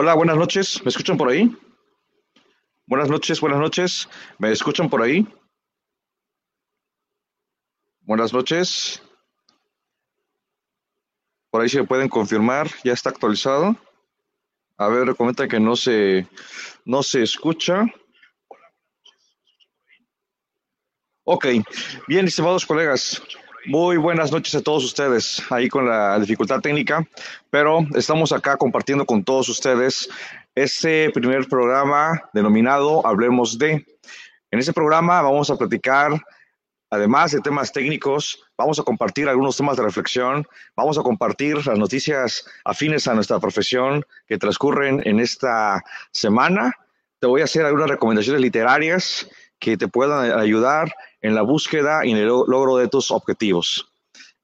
Hola, buenas noches. ¿Me escuchan por ahí? Buenas noches, buenas noches. ¿Me escuchan por ahí? Buenas noches. Por ahí se pueden confirmar. Ya está actualizado. A ver, comenta que no se, no se escucha. Ok, bien, estimados colegas, muy buenas noches a todos ustedes, ahí con la dificultad técnica, pero estamos acá compartiendo con todos ustedes este primer programa denominado Hablemos de. En este programa vamos a platicar, además de temas técnicos, vamos a compartir algunos temas de reflexión, vamos a compartir las noticias afines a nuestra profesión que transcurren en esta semana. Te voy a hacer algunas recomendaciones literarias que te puedan ayudar en la búsqueda y en el logro de tus objetivos.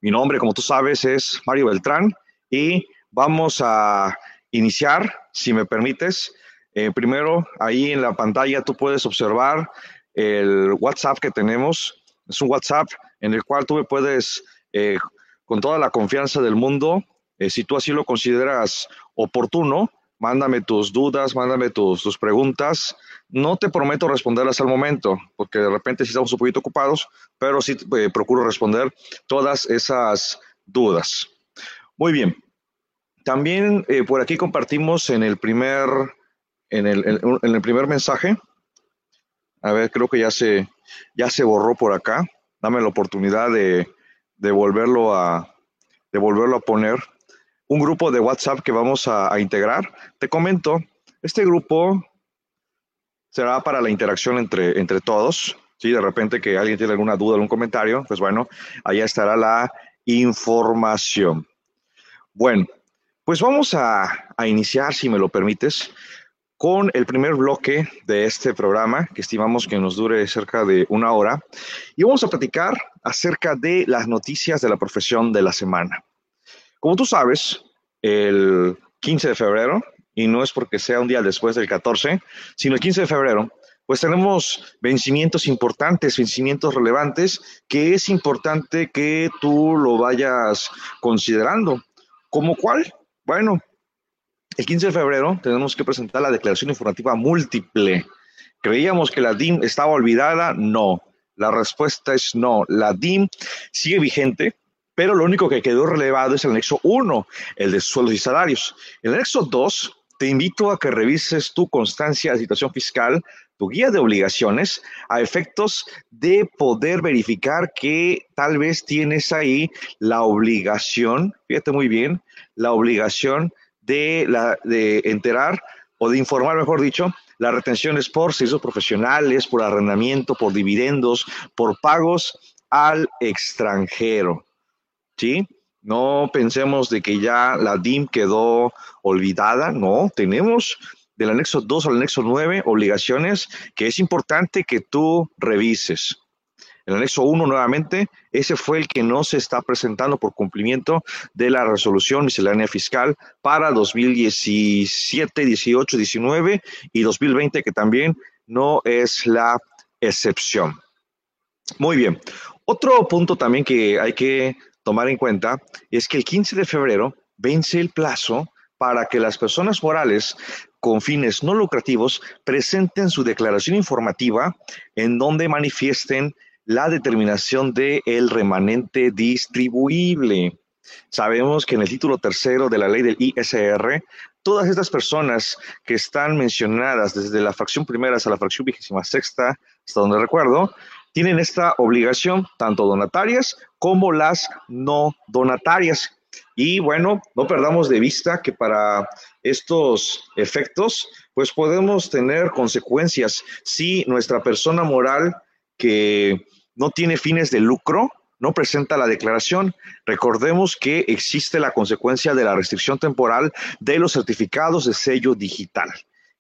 Mi nombre, como tú sabes, es Mario Beltrán y vamos a iniciar, si me permites. Eh, primero, ahí en la pantalla tú puedes observar el WhatsApp que tenemos. Es un WhatsApp en el cual tú me puedes, eh, con toda la confianza del mundo, eh, si tú así lo consideras oportuno, mándame tus dudas, mándame tus, tus, preguntas. No te prometo responderlas al momento, porque de repente sí estamos un poquito ocupados, pero sí eh, procuro responder todas esas dudas. Muy bien. También eh, por aquí compartimos en el primer, en el, el primer mensaje. A ver, creo que ya se, ya se borró por acá. Dame la oportunidad de, de volverlo a, de volverlo a poner un grupo de WhatsApp que vamos a, a, integrar. Te comento, este grupo será para la interacción entre, entre todos. Si de repente que alguien tiene alguna duda, algún comentario, pues bueno, allá estará la información. Bueno, pues vamos a, a iniciar, si me lo permites, con el primer bloque de este programa, que estimamos que nos dure cerca de una hora, y vamos a platicar acerca de las noticias de la profesión de la semana. Como tú sabes, el 15 de febrero, y no es porque sea un día después del 14, sino el 15 de febrero, pues tenemos vencimientos importantes, vencimientos relevantes, que es importante que tú lo vayas considerando. ¿Como cuál? Bueno, el 15 de febrero tenemos que presentar la declaración informativa múltiple. ¿Creíamos que la DIM estaba olvidada? No. La respuesta es no. La DIM sigue vigente, pero lo único que quedó relevado es el anexo 1, el de sueldos y salarios. El anexo 2, te invito a que revises tu constancia de situación fiscal, tu guía de obligaciones, a efectos de poder verificar que tal vez tienes ahí la obligación, fíjate muy bien, la obligación de, la, de enterar o de informar, mejor dicho, las retenciones por servicios profesionales, por arrendamiento, por dividendos, por pagos al extranjero. ¿sí? No pensemos de que ya la DIM quedó olvidada, no, tenemos del anexo 2 al anexo 9 obligaciones que es importante que tú revises. El anexo 1 nuevamente, ese fue el que no se está presentando por cumplimiento de la resolución miscelánea fiscal para 2017, 18, 19 y 2020, que también no es la excepción. Muy bien. Otro punto también que hay que tomar en cuenta es que el 15 de febrero vence el plazo para que las personas morales con fines no lucrativos presenten su declaración informativa en donde manifiesten la determinación del el remanente distribuible. Sabemos que en el título tercero de la ley del ISR, todas estas personas que están mencionadas desde la fracción primera hasta la fracción vigésima sexta, hasta donde recuerdo, tienen esta obligación, tanto donatarias como las no donatarias. Y bueno, no perdamos de vista que para estos efectos, pues podemos tener consecuencias si nuestra persona moral que no tiene fines de lucro, no presenta la declaración. Recordemos que existe la consecuencia de la restricción temporal de los certificados de sello digital.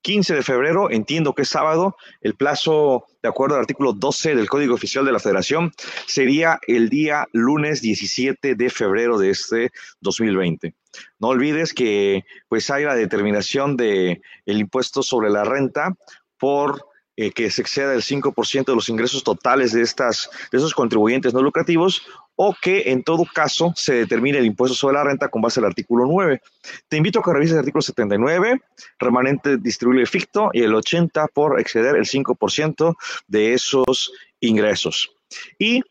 15 de febrero, entiendo que es sábado, el plazo, de acuerdo al artículo 12 del Código Oficial de la Federación, sería el día lunes 17 de febrero de este 2020. No olvides que pues hay la determinación de el impuesto sobre la renta por eh, que se exceda el 5% de los ingresos totales de, estas, de esos contribuyentes no lucrativos o que en todo caso se determine el impuesto sobre la renta con base al artículo 9. Te invito a que revises el artículo 79, remanente distribuible ficto, y el 80 por exceder el 5% de esos ingresos. Y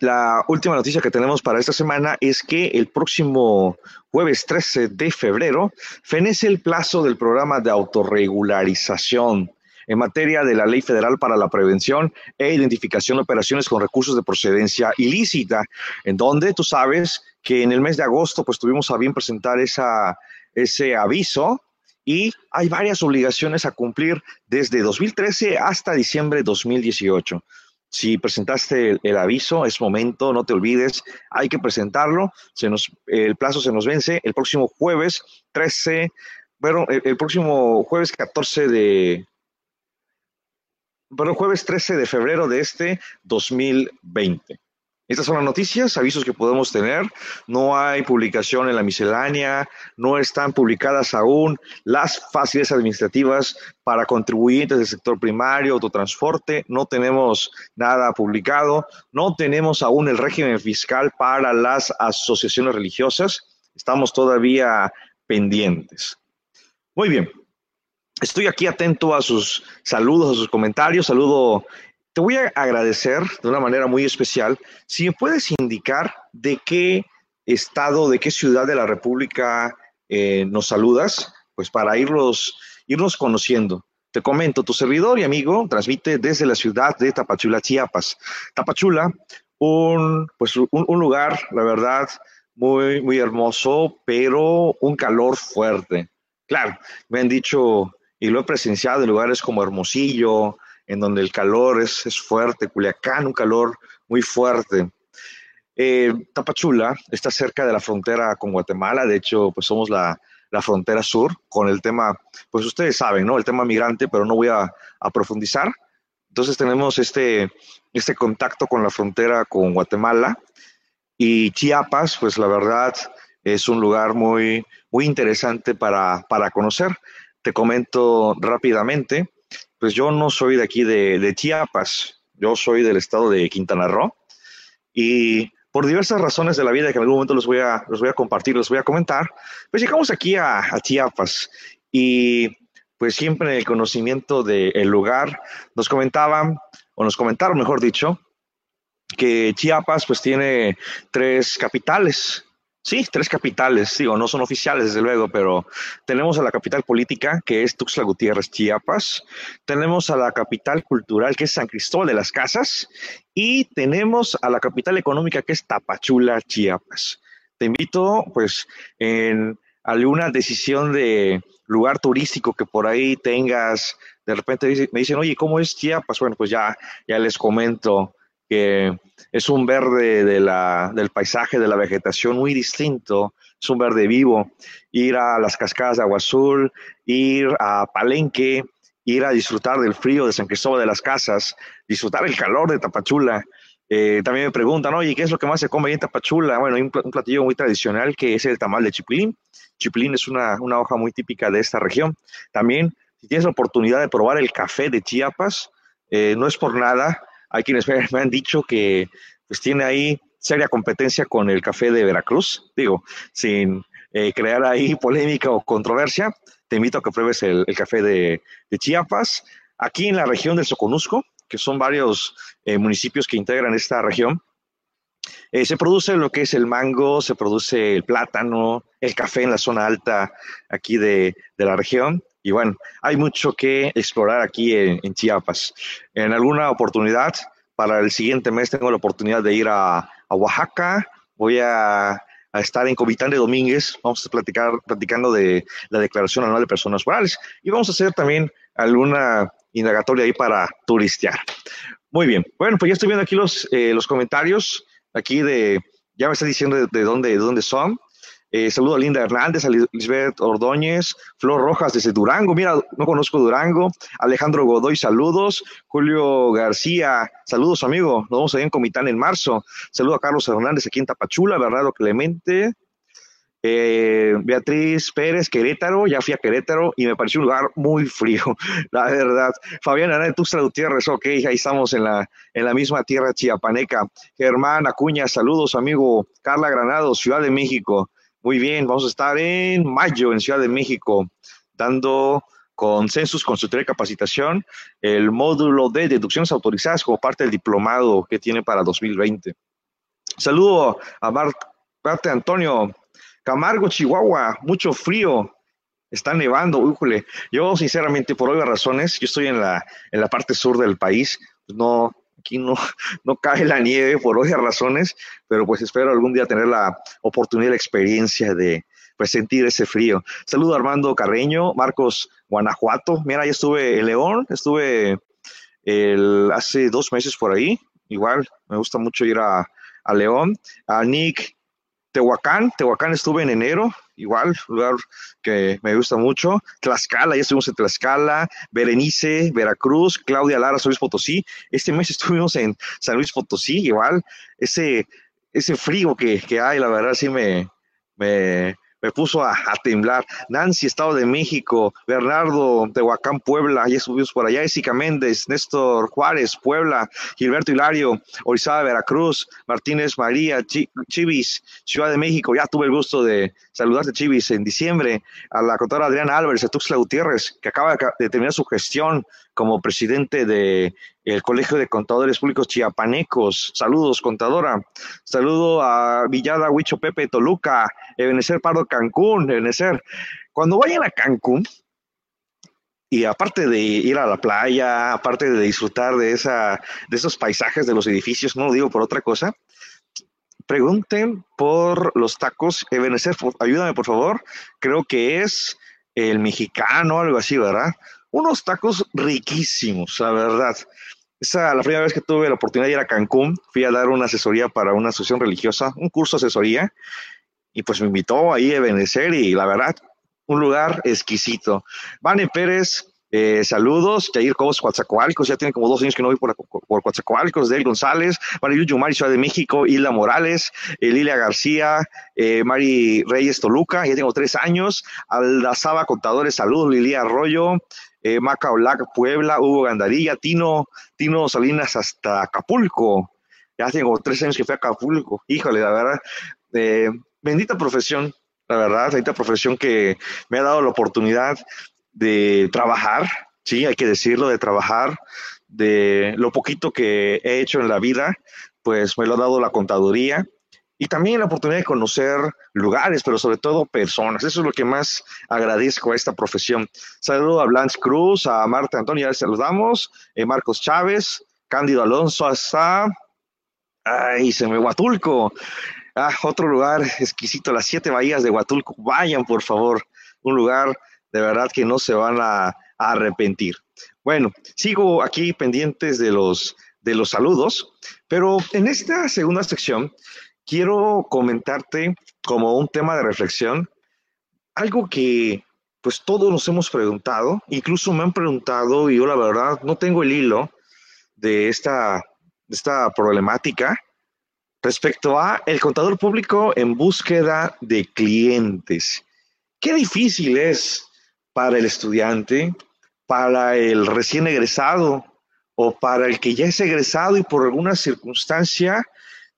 la última noticia que tenemos para esta semana es que el próximo jueves 13 de febrero fenece el plazo del programa de autorregularización en materia de la Ley Federal para la Prevención e Identificación de Operaciones con Recursos de Procedencia Ilícita, en donde tú sabes que en el mes de agosto pues tuvimos a bien presentar esa, ese aviso y hay varias obligaciones a cumplir desde 2013 hasta diciembre de 2018. Si presentaste el, aviso, es momento, no te olvides, hay que presentarlo. Se nos, el plazo se nos vence el próximo jueves 13, bueno, el próximo jueves 14 de, bueno, jueves 13 de febrero de este 2020. Estas son las noticias, avisos que podemos tener. No hay publicación en la miscelánea, no están publicadas aún las facilidades administrativas para contribuyentes del sector primario, autotransporte. No tenemos nada publicado. No tenemos aún el régimen fiscal para las asociaciones religiosas. Estamos todavía pendientes. Muy bien, Estoy aquí atento a sus saludos, a sus comentarios. Saludo, te voy a agradecer de una manera muy especial si me puedes indicar de qué estado, de qué ciudad de la República eh, nos saludas, pues para irnos, irnos conociendo. Te comento, tu servidor y amigo transmite desde la ciudad de Tapachula, Chiapas. Tapachula, un, pues un lugar, la verdad, muy, muy hermoso, pero un calor fuerte. Claro, me han dicho y lo he presenciado en lugares como Hermosillo, en donde el calor es, fuerte, Culiacán, un calor muy fuerte. Eh, Tapachula está cerca de la frontera con Guatemala, de hecho, pues somos la, frontera sur con el tema, pues ustedes saben, ¿no? El tema migrante, pero no voy a, profundizar. Entonces tenemos este, este contacto con la frontera con Guatemala y Chiapas, pues la verdad es un lugar muy, muy interesante para, para conocer. Te comento rápidamente, pues yo no soy de aquí de, Chiapas, yo soy del estado de Quintana Roo y por diversas razones de la vida que en algún momento los voy a, los voy a compartir, los voy a comentar, pues llegamos aquí a, Chiapas y pues siempre en el conocimiento del lugar nos comentaban, o nos comentaron mejor dicho, que Chiapas pues tiene tres capitales, Sí, tres capitales, digo, no son oficiales desde luego, pero tenemos a la capital política, que es Tuxtla Gutiérrez, Chiapas, tenemos a la capital cultural, que es San Cristóbal de las Casas, y tenemos a la capital económica, que es Tapachula, Chiapas. Te invito, pues, en alguna decisión de lugar turístico que por ahí tengas, de repente me dicen, oye, ¿cómo es Chiapas? Bueno, pues ya, ya les comento que es un verde del paisaje, de la vegetación muy distinto, es un verde vivo. Ir a las cascadas de Agua Azul, ir a Palenque, ir a disfrutar del frío de San Cristóbal de las Casas, disfrutar el calor de Tapachula. Eh, también me preguntan, oye, ¿qué es lo que más se come en Tapachula? Bueno, hay un, platillo muy tradicional que es el tamal de chipilín. Chipilín es una, una hoja muy típica de esta región. También, si tienes la oportunidad de probar el café de Chiapas, eh, no es por nada, hay quienes me, han dicho que pues tiene ahí seria competencia con el café de Veracruz. Digo, sin eh, crear ahí polémica o controversia, te invito a que pruebes el, café de, Chiapas. Aquí en la región del Soconusco, que son varios eh, municipios que integran esta región, eh, se produce lo que es el mango, se produce el plátano, el café en la zona alta aquí de, de la región. Y bueno, hay mucho que explorar aquí en, Chiapas. En alguna oportunidad, para el siguiente mes, tengo la oportunidad de ir a, Oaxaca. Voy a, estar en Comitán de Domínguez. Vamos a platicar platicando de la Declaración Anual de Personas Morales. Y vamos a hacer también alguna indagatoria ahí para turistear. Muy bien. Bueno, pues ya estoy viendo aquí los, eh, los comentarios. Aquí de, ya me está diciendo de, dónde, de dónde son. Eh, saludo a Linda Hernández, a Lisbeth Ordóñez, Flor Rojas desde Durango. Mira, no conozco Durango. Alejandro Godoy, saludos. Julio García, saludos, amigo. Nos vemos ahí en Comitán en marzo. Saludo a Carlos Hernández aquí en Tapachula, Bernardo Clemente. Eh, Beatriz Pérez, Querétaro, ya fui a Querétaro y me pareció un lugar muy frío, la verdad. Fabián Ana de Tuxtla Gutiérrez, ok, ahí estamos en la, en la misma tierra chiapaneca. Germán Acuña, saludos, amigo. Carla Granado, Ciudad de México. Muy bien, vamos a estar en mayo en Ciudad de México, dando consensus, consultoría y capacitación, el módulo de deducciones autorizadas como parte del diplomado que tiene para 2020. Saludo a Marte Antonio, Camargo, Chihuahua, mucho frío, está nevando, híjole. Yo, sinceramente, por obvias razones, yo estoy en la, en la parte sur del país, no, aquí no, no cae la nieve por obvias razones, pero pues espero algún día tener la oportunidad, la experiencia de pues sentir ese frío. Saludo a Armando Carreño, Marcos Guanajuato. Mira, ya estuve en León, estuve el, hace dos meses por ahí. Igual, me gusta mucho ir a, a León. A Nick Tehuacán, Tehuacán estuve en enero, igual, lugar que me gusta mucho. Tlaxcala, ya estuvimos en Tlaxcala, Berenice, Veracruz, Claudia Lara, San Luis Potosí. Este mes estuvimos en San Luis Potosí, igual, ese, ese frío que, que hay, la verdad sí me, me, me puso a, temblar. Nancy, Estado de México, Bernardo, Tehuacán, Puebla, ya subimos por allá, Jessica Méndez, Néstor Juárez, Puebla, Gilberto Hilario, Orizaba, Veracruz, Martínez María, Chivis, Ciudad de México, ya tuve el gusto de saludarte, Chivis, en diciembre, a la contadora Adriana Álvarez, de Tuxtla Gutiérrez, que acaba de terminar su gestión como presidente de el Colegio de Contadores Públicos Chiapanecos. Saludos, contadora. Saludo a Villada Huicho Pepe Toluca, Ebenecer Pardo Cancún, Ebenecer. Cuando vayan a Cancún, y aparte de ir a la playa, aparte de disfrutar de, esa, de esos paisajes de los edificios, no lo digo por otra cosa, pregunten por los tacos. Ebenecer, ayúdame por favor. Creo que es el mexicano, algo así, ¿verdad? Unos tacos riquísimos, la verdad. Esa, la primera vez que tuve la oportunidad de ir a Cancún, fui a dar una asesoría para una asociación religiosa, un curso de asesoría, y pues me invitó ahí a Benecer y la verdad, un lugar exquisito. Vane Pérez, eh, saludos, Jair Cobos, Coatzacoalcos, ya tiene como dos años que no voy por, por Coatzacoalcos, Del González, Marilu Yumari, Ciudad de México, Hilda Morales, eh, Lilia García, eh, Mari Reyes Toluca, ya tengo tres años, Aldazaba Contadores, saludos, Lilia Arroyo, eh, Maca Olac, Puebla, Hugo Gandarilla, Tino, Tino Salinas hasta Acapulco. Ya tengo tres años que fui a Acapulco. Híjole, la verdad, bendita profesión, la verdad, bendita profesión que me ha dado la oportunidad de trabajar, sí, hay que decirlo, de trabajar, de lo poquito que he hecho en la vida, pues me lo ha dado la contaduría y también la oportunidad de conocer lugares, pero sobre todo personas. Eso es lo que más agradezco a esta profesión. Saludo a Blanche Cruz, a Marta Antonio, ya saludamos, eh, Marcos Chávez, Cándido Alonso, hasta, ay, se me Huatulco. Ah, otro lugar exquisito, las siete bahías de Huatulco. Vayan, por favor, un lugar de verdad que no se van a, a arrepentir. Bueno, sigo aquí pendientes de los, de los saludos, pero en esta segunda sección quiero comentarte como un tema de reflexión algo que pues todos nos hemos preguntado, incluso me han preguntado y yo la verdad no tengo el hilo de esta, esta problemática respecto a el contador público en búsqueda de clientes. Qué difícil es para el estudiante, para el recién egresado o para el que ya es egresado y por alguna circunstancia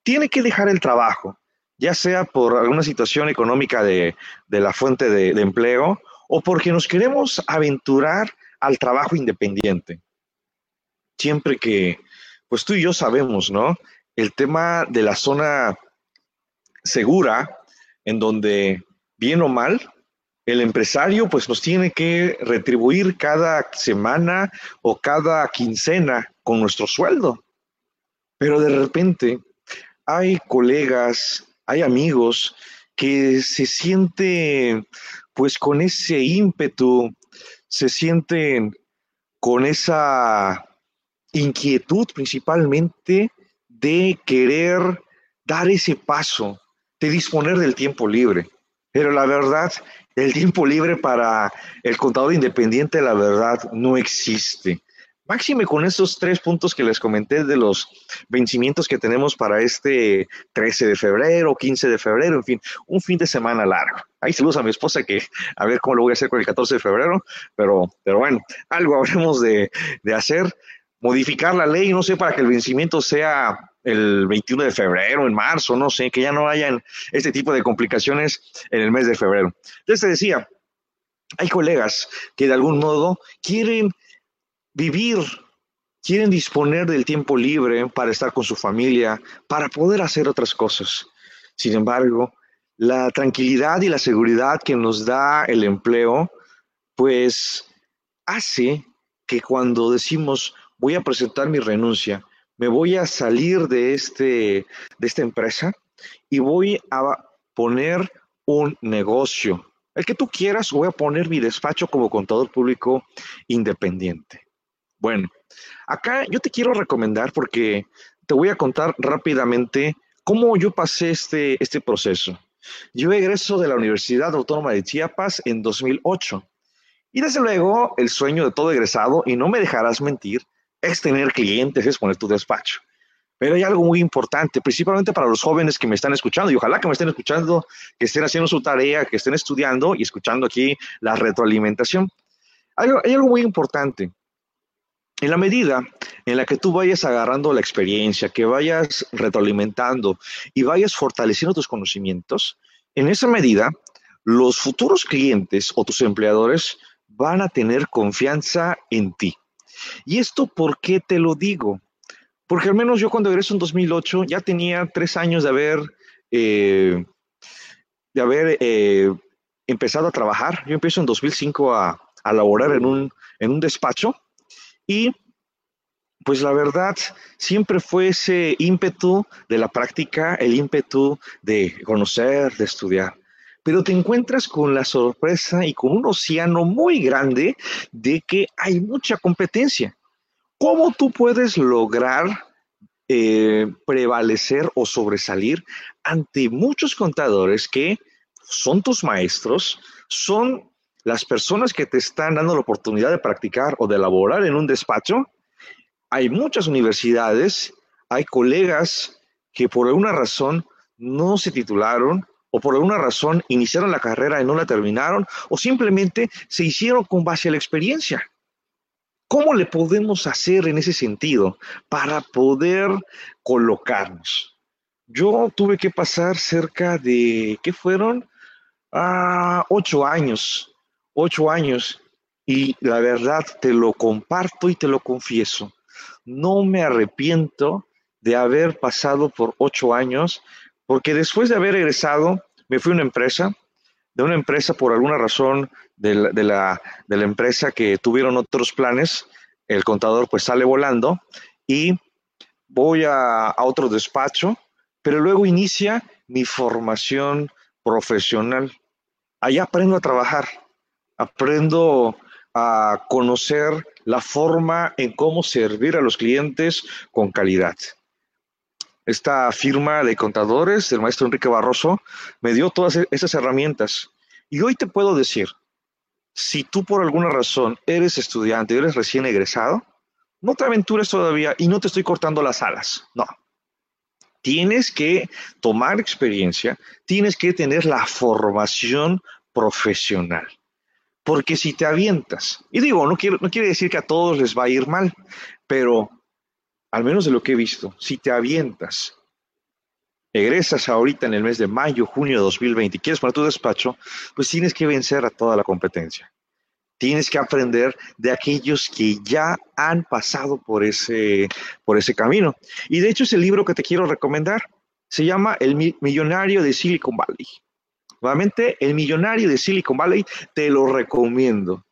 tiene que dejar el trabajo, ya sea por alguna situación económica de, la fuente de, de empleo o porque nos queremos aventurar al trabajo independiente. Siempre que, pues tú y yo sabemos, ¿no? El tema de la zona segura, en donde, bien o mal, el empresario pues nos tiene que retribuir cada semana o cada quincena con nuestro sueldo. Pero de repente hay colegas, hay amigos que se sienten pues con ese ímpetu, se sienten con esa inquietud principalmente de querer dar ese paso, de disponer del tiempo libre. Pero la verdad, el tiempo libre para el contador independiente, la verdad, no existe. Máxime con esos tres puntos que les comenté de los vencimientos que tenemos para este 13 de febrero, 15 de febrero, en fin, un fin de semana largo. Ahí saludos a mi esposa que a ver cómo lo voy a hacer con el 14 de febrero, pero, pero bueno, algo habremos de, de hacer. Modificar la ley, no sé, para que el vencimiento sea el 21 de febrero, en marzo, no sé, que ya no hayan este tipo de complicaciones en el mes de febrero. Entonces decía, hay colegas que de algún modo quieren vivir, quieren disponer del tiempo libre para estar con su familia, para poder hacer otras cosas. Sin embargo, la tranquilidad y la seguridad que nos da el empleo, pues hace que cuando decimos voy a presentar mi renuncia, me voy a salir de, este, de esta empresa y voy a poner un negocio. El que tú quieras, voy a poner mi despacho como contador público independiente. Bueno, acá yo te quiero recomendar porque te voy a contar rápidamente cómo yo pasé este, este proceso. Yo egreso de la Universidad Autónoma de Chiapas en 2008. Y desde luego, el sueño de todo egresado, y no me dejarás mentir, es tener clientes, es poner tu despacho. Pero hay algo muy importante, principalmente para los jóvenes que me están escuchando, y ojalá que me estén escuchando, que estén haciendo su tarea, que estén estudiando y escuchando aquí la retroalimentación. Hay, hay algo muy importante. En la medida en la que tú vayas agarrando la experiencia, que vayas retroalimentando y vayas fortaleciendo tus conocimientos, en esa medida los futuros clientes o tus empleadores van a tener confianza en ti. ¿Y esto por qué te lo digo? Porque al menos yo cuando egreso en 2008 ya tenía tres años de haber, eh, de haber eh, empezado a trabajar. Yo empiezo en 2005 a, a laborar en un, en un despacho y pues la verdad, siempre fue ese ímpetu de la práctica, el ímpetu de conocer, de estudiar. Pero te encuentras con la sorpresa y con un océano muy grande de que hay mucha competencia. ¿Cómo tú puedes lograr eh, prevalecer o sobresalir ante muchos contadores que son tus maestros, son las personas que te están dando la oportunidad de practicar o de elaborar en un despacho, hay muchas universidades, hay colegas que por alguna razón no se titularon o por alguna razón iniciaron la carrera y no la terminaron o simplemente se hicieron con base a la experiencia. ¿Cómo le podemos hacer en ese sentido para poder colocarnos? Yo tuve que pasar cerca de, ¿qué fueron? Ah, ocho años ocho años y la verdad te lo comparto y te lo confieso. No me arrepiento de haber pasado por ocho años porque después de haber egresado me fui a una empresa, de una empresa por alguna razón de la, de la, empresa que tuvieron otros planes, el contador pues sale volando y voy a, a otro despacho, pero luego inicia mi formación profesional. Allá aprendo a trabajar aprendo a conocer la forma en cómo servir a los clientes con calidad. Esta firma de contadores del maestro Enrique Barroso me dio todas e-, esas herramientas. Y hoy te puedo decir, si tú por alguna razón eres estudiante, eres recién egresado, no te aventures todavía y no te estoy cortando las alas, no. Tienes que tomar experiencia, tienes que tener la formación profesional. Porque si te avientas, y digo, no, quiero, no quiere decir que a todos les va a ir mal, pero al menos de lo que he visto, si te avientas, egresas ahorita en el mes de mayo, junio de 2020 y quieres para tu despacho, pues tienes que vencer a toda la competencia. Tienes que aprender de aquellos que ya han pasado por ese, por ese camino. Y de hecho es el libro que te quiero recomendar. Se llama El Millonario de Silicon Valley. Nuevamente, El Millonario de Silicon Valley, te lo recomiendo.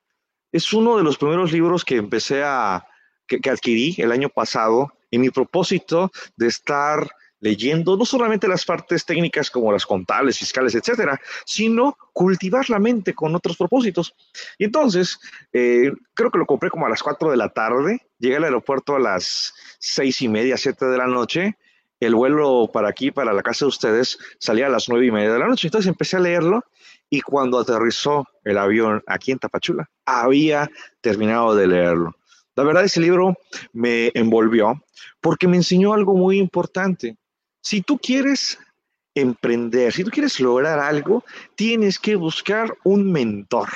Es uno de los primeros libros que empecé a, que, adquirí el año pasado y mi propósito de estar leyendo no solamente las partes técnicas como las contables, fiscales, etcétera, sino cultivar la mente con otros propósitos. Y entonces, eh, creo que lo compré como a las 4 de la tarde, llegué al aeropuerto a las seis y media, siete de la noche, el vuelo para aquí, para la casa de ustedes, salía a las nueve y media de la noche. Entonces empecé a leerlo y cuando aterrizó el avión aquí en Tapachula, había terminado de leerlo. La verdad, ese libro me envolvió porque me enseñó algo muy importante. Si tú quieres emprender, si tú quieres lograr algo, tienes que buscar un mentor.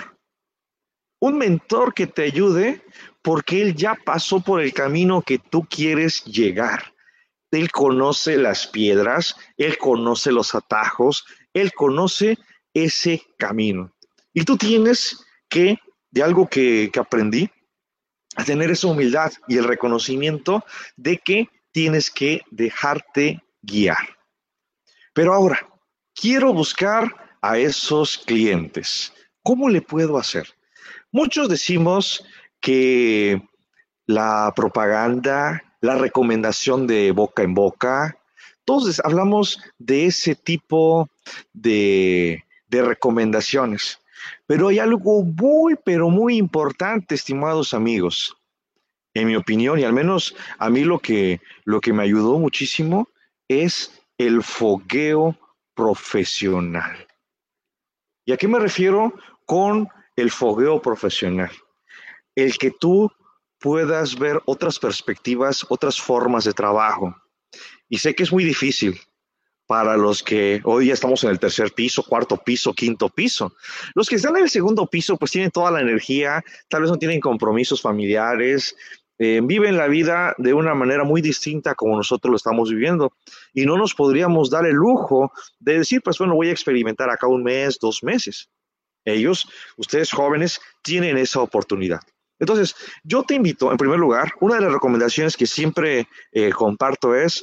Un mentor que te ayude porque él ya pasó por el camino que tú quieres llegar. Él conoce las piedras, él conoce los atajos, él conoce ese camino. Y tú tienes que, de algo que, que aprendí, a tener esa humildad y el reconocimiento de que tienes que dejarte guiar. Pero ahora, quiero buscar a esos clientes. ¿Cómo le puedo hacer? Muchos decimos que la propaganda, la recomendación de boca en boca, todos hablamos de ese tipo de, de recomendaciones. Pero hay algo muy, pero muy importante, estimados amigos. En mi opinión, y al menos a mí lo que, lo que me ayudó muchísimo es el fogueo profesional. ¿Y a qué me refiero con el fogueo profesional? El que tú puedas ver otras perspectivas, otras formas de trabajo. Y sé que es muy difícil para los que hoy ya estamos en el tercer piso, cuarto piso, quinto piso. Los que están en el segundo piso pues tienen toda la energía, tal vez no tienen compromisos familiares, eh, viven la vida de una manera muy distinta como nosotros lo estamos viviendo. Y no nos podríamos dar el lujo de decir, pues bueno, voy a experimentar acá un mes, dos meses. Ellos, ustedes jóvenes, tienen esa oportunidad. Entonces, yo te invito, en primer lugar, una de las recomendaciones que siempre eh, comparto es,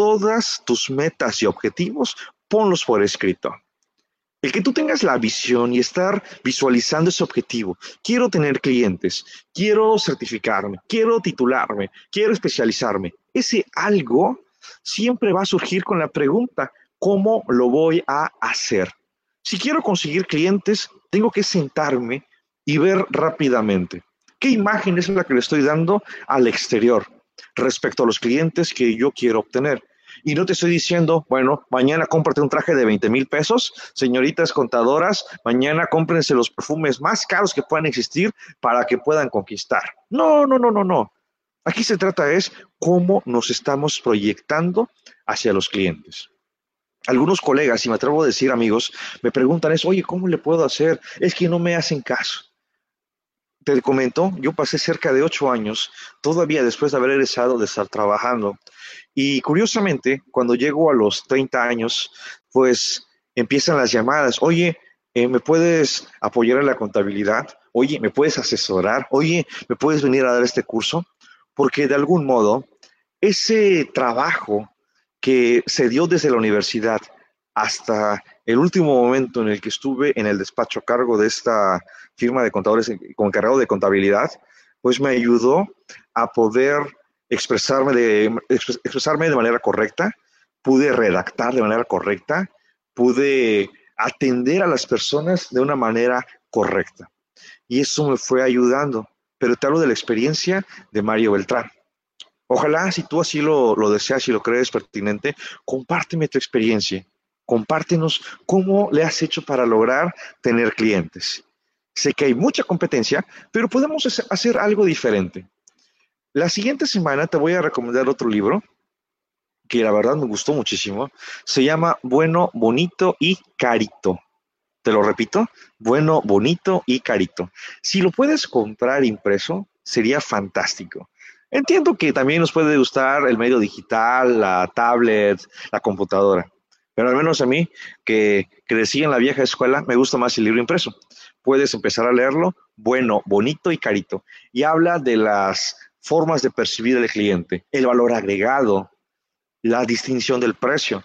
todas tus metas y objetivos, ponlos por escrito. El que tú tengas la visión y estar visualizando ese objetivo. Quiero tener clientes, quiero certificarme, quiero titularme, quiero especializarme. Ese algo siempre va a surgir con la pregunta, ¿cómo lo voy a hacer? Si quiero conseguir clientes, tengo que sentarme y ver rápidamente qué imagen es la que le estoy dando al exterior respecto a los clientes que yo quiero obtener. Y no te estoy diciendo, bueno, mañana cómprate un traje de 20 mil pesos, señoritas contadoras, mañana cómprense los perfumes más caros que puedan existir para que puedan conquistar. No, no, no, no, no. Aquí se trata es cómo nos estamos proyectando hacia los clientes. Algunos colegas, y me atrevo a decir amigos, me preguntan es, oye, ¿cómo le puedo hacer? Es que no me hacen caso. Te comento, yo pasé cerca de ocho años, todavía después de haber egresado de estar trabajando, y curiosamente, cuando llego a los 30 años, pues empiezan las llamadas, oye, eh, ¿me puedes apoyar en la contabilidad? Oye, ¿me puedes asesorar? Oye, ¿me puedes venir a dar este curso? Porque de algún modo, ese trabajo que se dio desde la universidad hasta el último momento en el que estuve en el despacho a cargo de esta firma de contadores como encargado de contabilidad, pues me ayudó a poder expresarme de, expresarme de manera correcta, pude redactar de manera correcta, pude atender a las personas de una manera correcta. Y eso me fue ayudando. Pero te hablo de la experiencia de Mario Beltrán. Ojalá, si tú así lo, lo deseas y lo crees pertinente, compárteme tu experiencia. Compártenos cómo le has hecho para lograr tener clientes. Sé que hay mucha competencia, pero podemos hacer algo diferente. La siguiente semana te voy a recomendar otro libro que la verdad me gustó muchísimo. Se llama Bueno, Bonito y Carito. Te lo repito, bueno, bonito y carito. Si lo puedes comprar impreso, sería fantástico. Entiendo que también nos puede gustar el medio digital, la tablet, la computadora, pero al menos a mí, que crecí en la vieja escuela, me gusta más el libro impreso. Puedes empezar a leerlo, bueno, bonito y carito. Y habla de las formas de percibir al cliente, el valor agregado, la distinción del precio.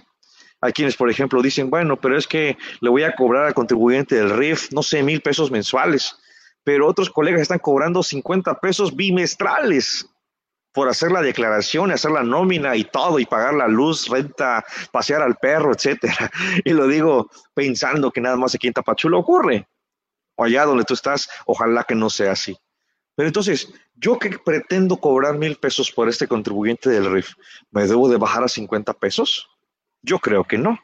Hay quienes, por ejemplo, dicen, bueno, pero es que le voy a cobrar al contribuyente del RIF, no sé, mil pesos mensuales, pero otros colegas están cobrando 50 pesos bimestrales por hacer la declaración, hacer la nómina y todo, y pagar la luz, renta, pasear al perro, etcétera. Y lo digo pensando que nada más aquí en Tapachula ocurre. O allá donde tú estás, ojalá que no sea así. Pero entonces, yo que pretendo cobrar mil pesos por este contribuyente del RIF, ¿me debo de bajar a 50 pesos? Yo creo que no.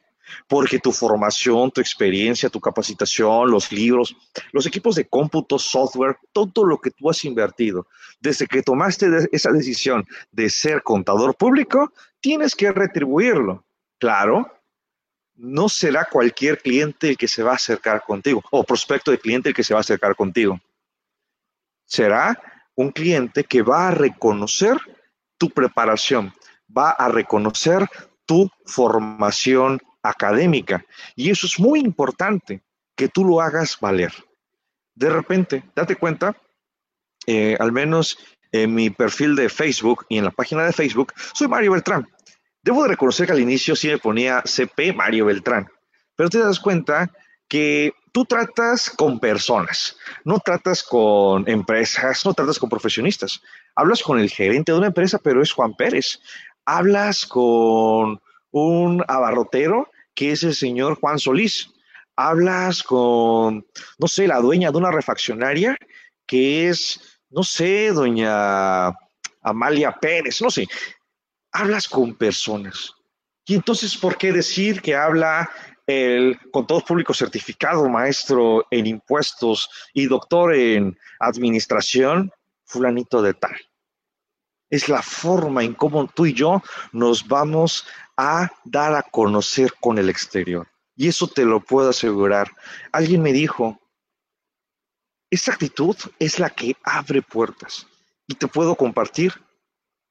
Porque tu formación, tu experiencia, tu capacitación, los libros, los equipos de cómputo, software, todo lo que tú has invertido, desde que tomaste esa decisión de ser contador público, tienes que retribuirlo. Claro, no será cualquier cliente el que se va a acercar contigo o prospecto de cliente el que se va a acercar contigo. Será un cliente que va a reconocer tu preparación, va a reconocer tu formación académica. Y eso es muy importante, que tú lo hagas valer. De repente, date cuenta, eh, al menos en mi perfil de Facebook y en la página de Facebook, soy Mario Beltrán. Debo de reconocer que al inicio sí me ponía CP Mario Beltrán, pero te das cuenta que tú tratas con personas, no tratas con empresas, no tratas con profesionistas. Hablas con el gerente de una empresa, pero es Juan Pérez. Hablas con un abarrotero que es el señor Juan Solís. Hablas con, no sé, la dueña de una refaccionaria que es, no sé, doña Amalia Pérez, no sé. Hablas con personas. Y entonces, ¿por qué decir que habla el contador público certificado, maestro en impuestos y doctor en administración, fulanito de tal? Es la forma en cómo tú y yo nos vamos a dar a conocer con el exterior. Y eso te lo puedo asegurar. Alguien me dijo, esta actitud es la que abre puertas. Y te puedo compartir,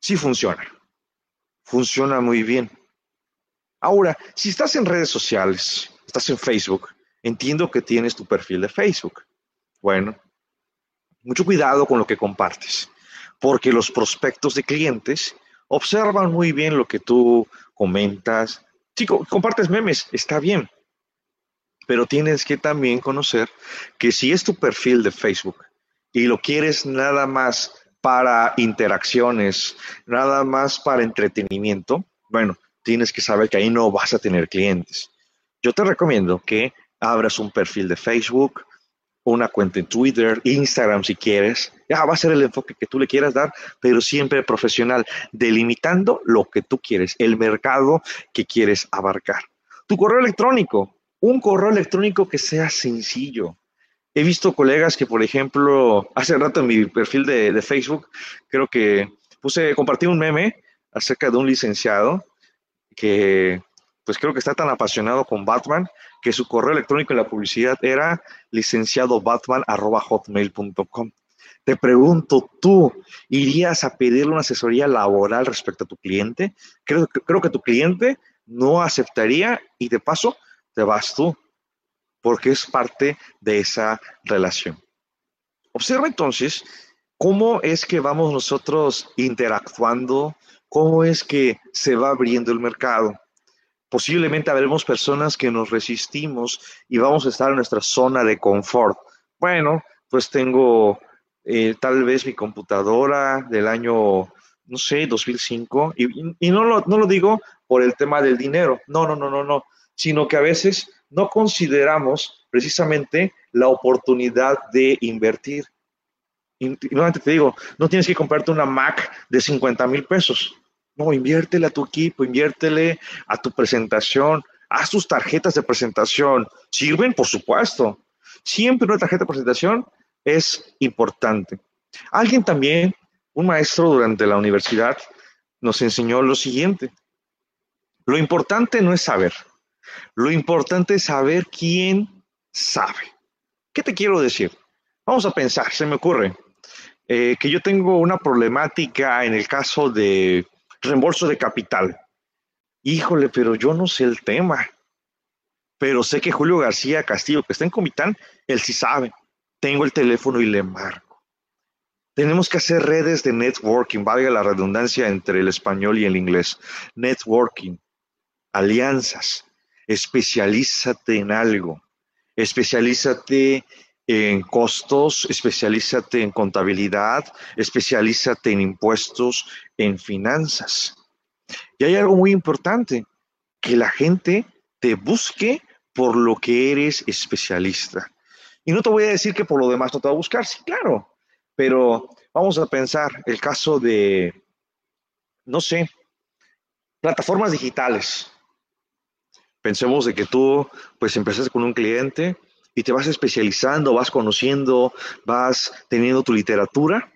sí funciona. Funciona muy bien. Ahora, si estás en redes sociales, estás en Facebook, entiendo que tienes tu perfil de Facebook. Bueno, mucho cuidado con lo que compartes, porque los prospectos de clientes observan muy bien lo que tú comentas. Chico, compartes memes, está bien, pero tienes que también conocer que si es tu perfil de Facebook y lo quieres nada más para interacciones, nada más para entretenimiento, bueno, tienes que saber que ahí no vas a tener clientes. Yo te recomiendo que abras un perfil de Facebook, una cuenta en Twitter, Instagram si quieres. Ya va a ser el enfoque que tú le quieras dar, pero siempre profesional, delimitando lo que tú quieres, el mercado que quieres abarcar. Tu correo electrónico, un correo electrónico que sea sencillo. He visto colegas que, por ejemplo, hace rato en mi perfil de, de Facebook, creo que puse, compartí un meme acerca de un licenciado que pues creo que está tan apasionado con Batman que su correo electrónico en la publicidad era licenciadobatman.hotmail.com. Te pregunto, ¿tú irías a pedirle una asesoría laboral respecto a tu cliente? Creo, creo que tu cliente no aceptaría y de paso te vas tú, porque es parte de esa relación. Observa entonces cómo es que vamos nosotros interactuando, cómo es que se va abriendo el mercado. Posiblemente habremos personas que nos resistimos y vamos a estar en nuestra zona de confort. Bueno, pues tengo eh, tal vez mi computadora del año, no sé, 2005, y, y no, lo, no lo digo por el tema del dinero, no, no, no, no, no, sino que a veces no consideramos precisamente la oportunidad de invertir. Y, nuevamente te digo, no tienes que comprarte una Mac de 50 mil pesos. No, inviértele a tu equipo, inviértele a tu presentación, haz tus tarjetas de presentación. ¿Sirven? Por supuesto. Siempre una tarjeta de presentación es importante. Alguien también, un maestro durante la universidad, nos enseñó lo siguiente. Lo importante no es saber. Lo importante es saber quién sabe. ¿Qué te quiero decir? Vamos a pensar, se me ocurre, eh, que yo tengo una problemática en el caso de reembolso de capital. Híjole, pero yo no sé el tema. Pero sé que Julio García Castillo, que está en Comitán, él sí sabe. Tengo el teléfono y le marco. Tenemos que hacer redes de networking, valga la redundancia entre el español y el inglés. Networking, alianzas, especialízate en algo, especialízate en costos, especialízate en contabilidad, especialízate en impuestos, en finanzas. Y hay algo muy importante, que la gente te busque por lo que eres especialista. Y no te voy a decir que por lo demás no te va a buscar, sí, claro, pero vamos a pensar el caso de, no sé, plataformas digitales. Pensemos de que tú, pues, empezaste con un cliente y te vas especializando, vas conociendo, vas teniendo tu literatura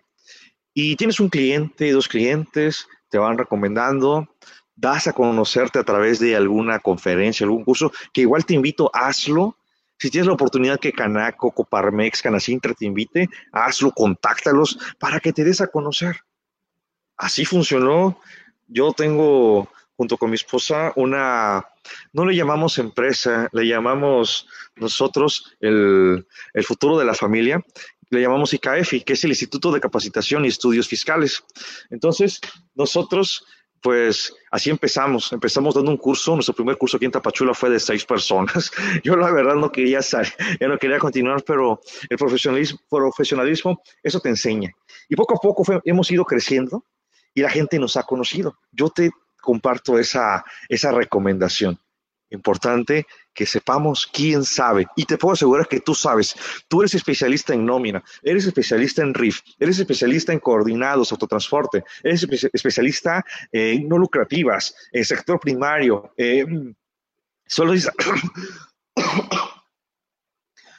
y tienes un cliente, dos clientes, te van recomendando, das a conocerte a través de alguna conferencia, algún curso, que igual te invito, hazlo. Si tienes la oportunidad que Canaco, Coparmex, Canacintra te invite, hazlo, contáctalos para que te des a conocer. Así funcionó. Yo tengo, junto con mi esposa, una, no le llamamos empresa, le llamamos nosotros el, el futuro de la familia, le llamamos ICAEFI, que es el Instituto de Capacitación y Estudios Fiscales. Entonces, nosotros pues así empezamos. Empezamos dando un curso. Nuestro primer curso aquí en Tapachula fue de seis personas. Yo la verdad no quería salir, ya no quería continuar, pero el profesionalismo, profesionalismo eso te enseña. Y poco a poco hemos ido creciendo y la gente nos ha conocido. Yo te comparto esa, esa recomendación. Importante que sepamos quién sabe. Y te puedo asegurar que tú sabes. Tú eres especialista en nómina, eres especialista en RIF, eres especialista en coordinados, autotransporte, eres especialista en no lucrativas, en sector primario. Solo,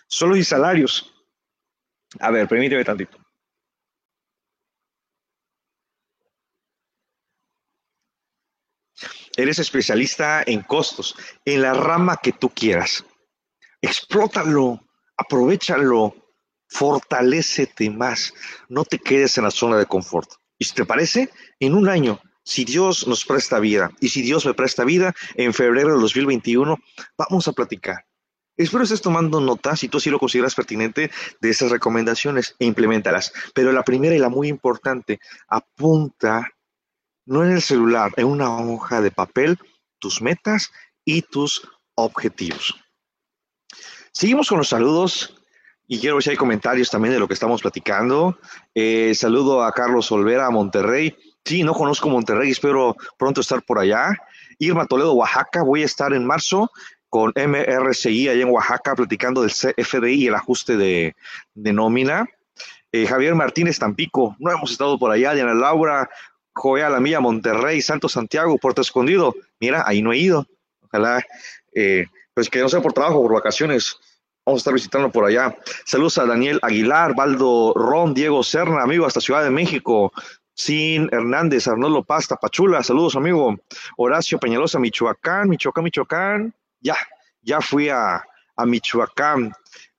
solo y salarios. A ver, permíteme tantito. Eres especialista en costos, en la rama que tú quieras. Explótalo, aprovechalo, fortalécete más. No te quedes en la zona de confort. Y si te parece, en un año, si Dios nos presta vida y si Dios me presta vida, en febrero de 2021 vamos a platicar. Espero estés tomando nota, si tú así lo consideras pertinente, de esas recomendaciones e implementalas. Pero la primera y la muy importante, apunta no en el celular, en una hoja de papel, tus metas y tus objetivos. Seguimos con los saludos y quiero ver si hay comentarios también de lo que estamos platicando. Eh, saludo a Carlos Olvera, Monterrey. Sí, no conozco Monterrey, espero pronto estar por allá. Irma Toledo, Oaxaca, voy a estar en marzo con MRCI allá en Oaxaca platicando del CFDI y el ajuste de, nómina. Eh, Javier Martínez Tampico, no hemos estado por allá. Diana Laura, Joya La Milla, Monterrey, Santo Santiago, Puerto Escondido. Mira, ahí no he ido. Ojalá, eh, pues que no sea por trabajo, por vacaciones. Vamos a estar visitando por allá. Saludos a Daniel Aguilar, Baldo Ron, Diego Serna, amigo, hasta Ciudad de México. Sin Hernández, Arnoldo Pasta, Pachula, saludos, amigo. Horacio Peñalosa, Michoacán, Michoacán, Michoacán. Ya, ya fui a, a Michoacán.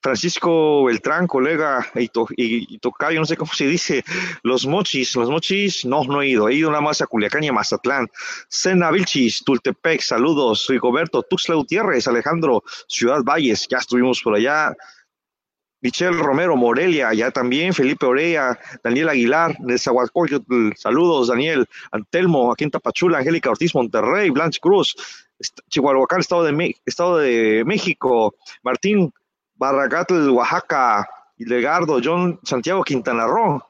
Francisco Beltrán, colega y, y, tocayo, no sé cómo se dice, los mochis, los mochis, no, no he ido, he ido nada más a Culiacán y Mazatlán. Sena Vilchis, Tultepec, saludos, Rigoberto, Tuxtla Gutiérrez, Alejandro, Ciudad Valles, ya estuvimos por allá. Michelle Romero, Morelia, ya también, Felipe Orea, Daniel Aguilar, de saludos, Daniel, Antelmo, aquí en Tapachula, Angélica Ortiz, Monterrey, Blanche Cruz, Chihuahua, Estado de, Estado de México, Martín Barracatl, Oaxaca, Legardo, John Santiago, Quintana Roo.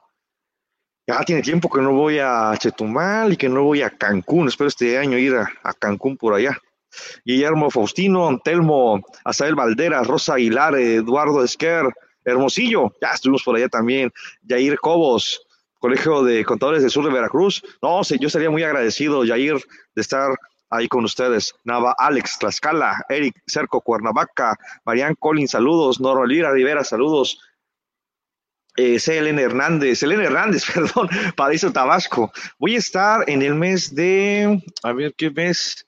Ya tiene tiempo que no voy a Chetumal y que no voy a Cancún. Espero este año ir a, Cancún por allá. Guillermo Faustino, Antelmo, Asael Valderas, Rosa Aguilar, Eduardo Esquer, Hermosillo, ya estuvimos por allá también. Yair Cobos, Colegio de Contadores del Sur de Veracruz. No, sé, yo estaría muy agradecido, Yair, de estar ahí con ustedes. Nava, Alex, Tlaxcala, Eric, Cerco, Cuernavaca, Marian Collins, saludos. Noro Lira Rivera, saludos. Eh, CLN Hernández, Elena Hernández, perdón, Paraíso Tabasco. Voy a estar en el mes de, a ver qué mes,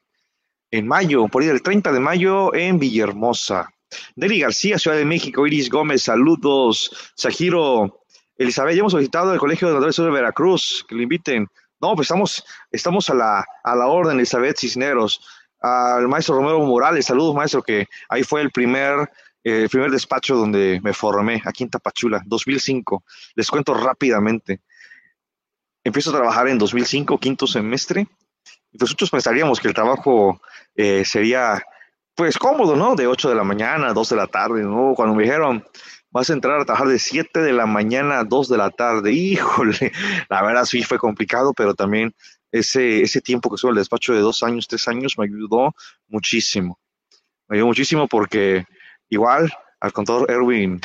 en mayo, por ahí del 30 de mayo en Villahermosa. Nelly García, Ciudad de México, Iris Gómez, saludos. Sajiro, Elizabeth, ya hemos solicitado el Colegio de Andrés de Veracruz, que le inviten. No, pues estamos, estamos a la, a la orden, Elizabeth Cisneros, al maestro Romero Morales, saludos maestro, que ahí fue el primer, eh, el primer despacho donde me formé, aquí en Tapachula, 2005. Les cuento rápidamente. Empiezo a trabajar en 2005, quinto semestre, y pues nosotros pensaríamos que el trabajo eh, sería, pues cómodo, ¿no? De 8 de la mañana, 2 de la tarde, ¿no? Cuando me dijeron, vas a entrar a trabajar de 7 de la mañana a 2 de la tarde. Híjole, la verdad sí fue complicado, pero también ese, ese tiempo que estuve el despacho de dos años, tres años, me ayudó muchísimo. Me ayudó muchísimo porque igual al contador Erwin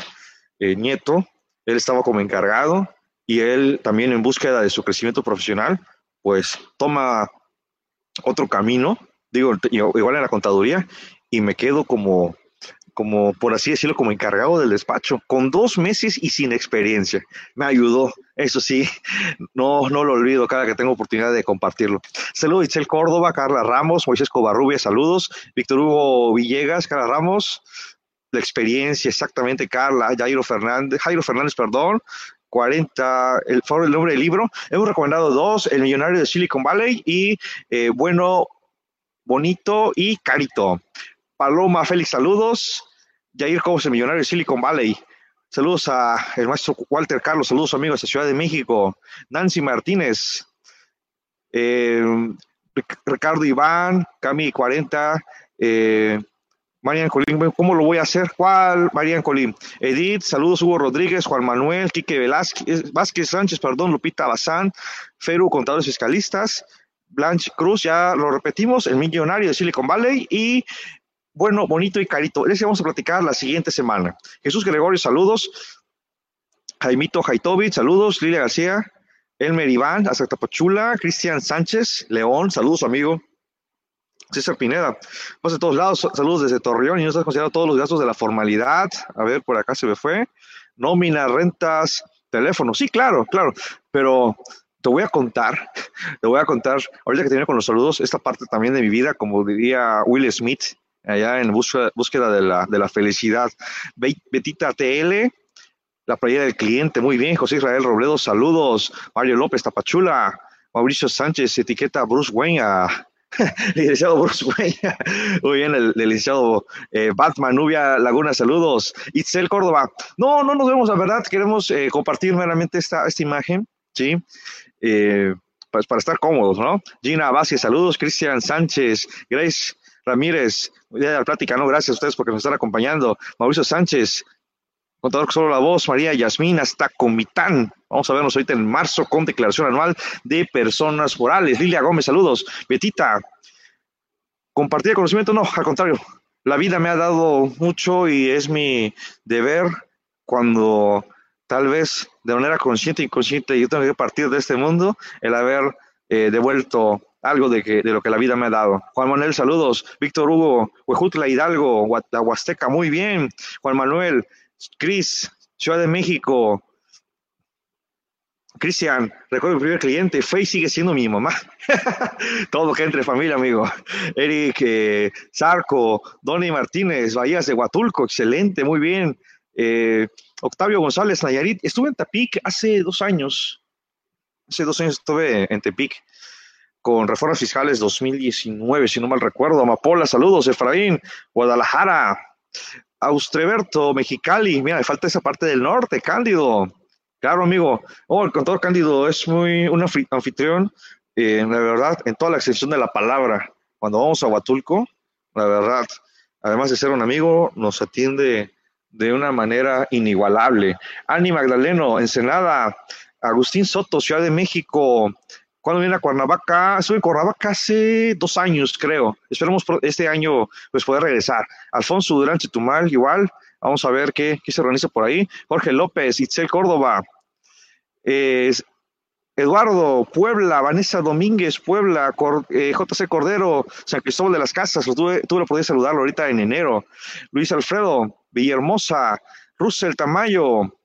eh, Nieto, él estaba como encargado y él también en búsqueda de su crecimiento profesional, pues toma otro camino digo, igual en la contaduría, y me quedo como, como, por así decirlo, como encargado del despacho, con dos meses y sin experiencia. Me ayudó, eso sí, no, no lo olvido cada que tengo oportunidad de compartirlo. Saludos, Itzel Córdoba, Carla Ramos, Moisés Covarrubia, saludos, Víctor Hugo Villegas, Carla Ramos, la experiencia, exactamente, Carla, Jairo Fernández, Jairo Fernández, perdón, 40, el del nombre del libro. Hemos recomendado dos, El Millonario de Silicon Valley y eh, Bueno, Bonito y Carito. Paloma Félix, saludos. Jair Cobos, el millonario de Silicon Valley. Saludos a el maestro Walter Carlos, saludos amigos de Ciudad de México. Nancy Martínez, eh, Ricardo Iván, Cami 40, eh, Marian Colín, ¿cómo lo voy a hacer? ¿Cuál? Marian Colín. Edith, saludos Hugo Rodríguez, Juan Manuel, Quique Velázquez, Vázquez Sánchez, perdón, Lupita Bazán, Feru, contadores fiscalistas, Blanche Cruz, ya lo repetimos, el millonario de Silicon Valley y bueno, bonito y carito. Les vamos a platicar la siguiente semana. Jesús Gregorio, saludos. Jaimito Jaitovich, saludos. Lilia García, Elmer Iván, hasta Tapachula. Cristian Sánchez, León, saludos, amigo. César Pineda, pues de todos lados, saludos desde Torreón y no estás considerando todos los gastos de la formalidad. A ver, por acá se me fue. Nómina, rentas, teléfono. Sí, claro, claro, pero te voy a contar, te voy a contar, ahorita que termino con los saludos, esta parte también de mi vida, como diría Will Smith, allá en búsqueda, de, la, de la felicidad. Betita TL, la playera del cliente, muy bien. José Israel Robledo, saludos. Mario López, Tapachula. Mauricio Sánchez, etiqueta Bruce Wayne a licenciado Bruce Wayne. Muy bien, el, licenciado eh, Batman, Nubia Laguna, saludos. Itzel Córdoba. No, no nos vemos, la verdad. Queremos eh, compartir meramente esta, esta imagen, ¿sí? Eh, pues para estar cómodos, ¿no? Gina Vázquez, saludos. Cristian Sánchez, Grace Ramírez, de la plática, no, gracias a ustedes porque nos están acompañando. Mauricio Sánchez, contador solo la voz, María Yasmín, hasta Comitán. Vamos a vernos ahorita en marzo con declaración anual de personas morales. Lilia Gómez, saludos. Betita, compartir el conocimiento, no, al contrario. La vida me ha dado mucho y es mi deber cuando tal vez de manera consciente e inconsciente yo tengo que partir de este mundo, el haber eh, devuelto algo de, que, de lo que la vida me ha dado. Juan Manuel, saludos. Víctor Hugo, Huejutla Hidalgo, Huasteca, muy bien. Juan Manuel, Cris, Ciudad de México. Cristian, recuerdo mi primer cliente, Faye sigue siendo mi mamá. Todo que entre familia, amigo. Eric eh, Zarco, Donny Martínez, Bahías de Huatulco, excelente, muy bien. Eh, Octavio González Nayarit, estuve en Tepic hace dos años. Hace dos años estuve en Tepic con reformas fiscales 2019, si no mal recuerdo. Amapola, saludos, Efraín, Guadalajara, Austreberto, Mexicali. Mira, me falta esa parte del norte, Cándido. Claro, amigo. Oh, el contador Cándido es muy un anfitrión, eh, la verdad, en toda la extensión de la palabra. Cuando vamos a Huatulco, la verdad, además de ser un amigo, nos atiende de una manera inigualable. Ani Magdaleno, Ensenada, Agustín Soto, Ciudad de México, cuando viene a Cuernavaca, estuve en Cuernavaca hace dos años, creo. Esperemos este año pues poder regresar. Alfonso Durán Chetumal, igual. Vamos a ver qué, se organiza por ahí. Jorge López, Itzel Córdoba, Eduardo, Puebla, Vanessa Domínguez, Puebla, eh, JC Cordero, San Cristóbal de las Casas, tuve, tuve oportunidad saludarlo ahorita en enero. Luis Alfredo, Villahermosa, Russell Tamayo,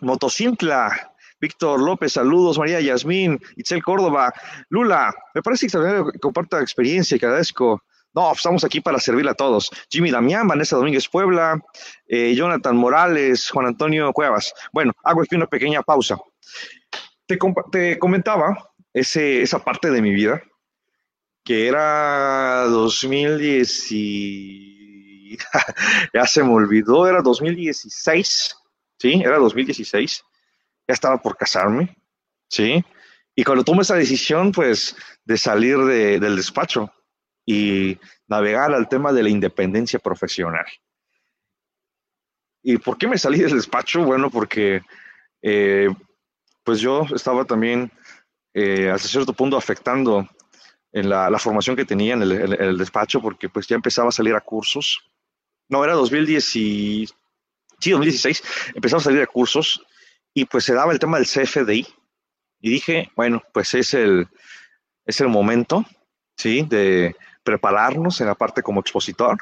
Motocintla, Víctor López, saludos, María Yasmín, Itzel Córdoba, Lula, me parece extraordinario que comparta experiencia y agradezco. No, estamos aquí para servirle a todos. Jimmy Damián, Vanessa Domínguez Puebla, eh, Jonathan Morales, Juan Antonio Cuevas. Bueno, hago aquí una pequeña pausa. Te, te comentaba ese, esa parte de mi vida, que era 2010 y... ya se me olvidó, era 2016, ¿sí? Era 2016 ya estaba por casarme, ¿sí? Y cuando tomo esa decisión, pues, de salir del despacho y navegar al tema de la independencia profesional. ¿Y por qué me salí del despacho? Bueno, porque eh, pues yo estaba también eh, hasta cierto punto afectando en la, formación que tenía en el, despacho, porque pues ya empezaba a salir a cursos. No, era 2010 y, sí, 2016, empezaba a salir a cursos y pues se daba el tema del CFDI. Y dije, bueno, pues es el, es el momento, ¿sí? De prepararnos en la parte como expositor.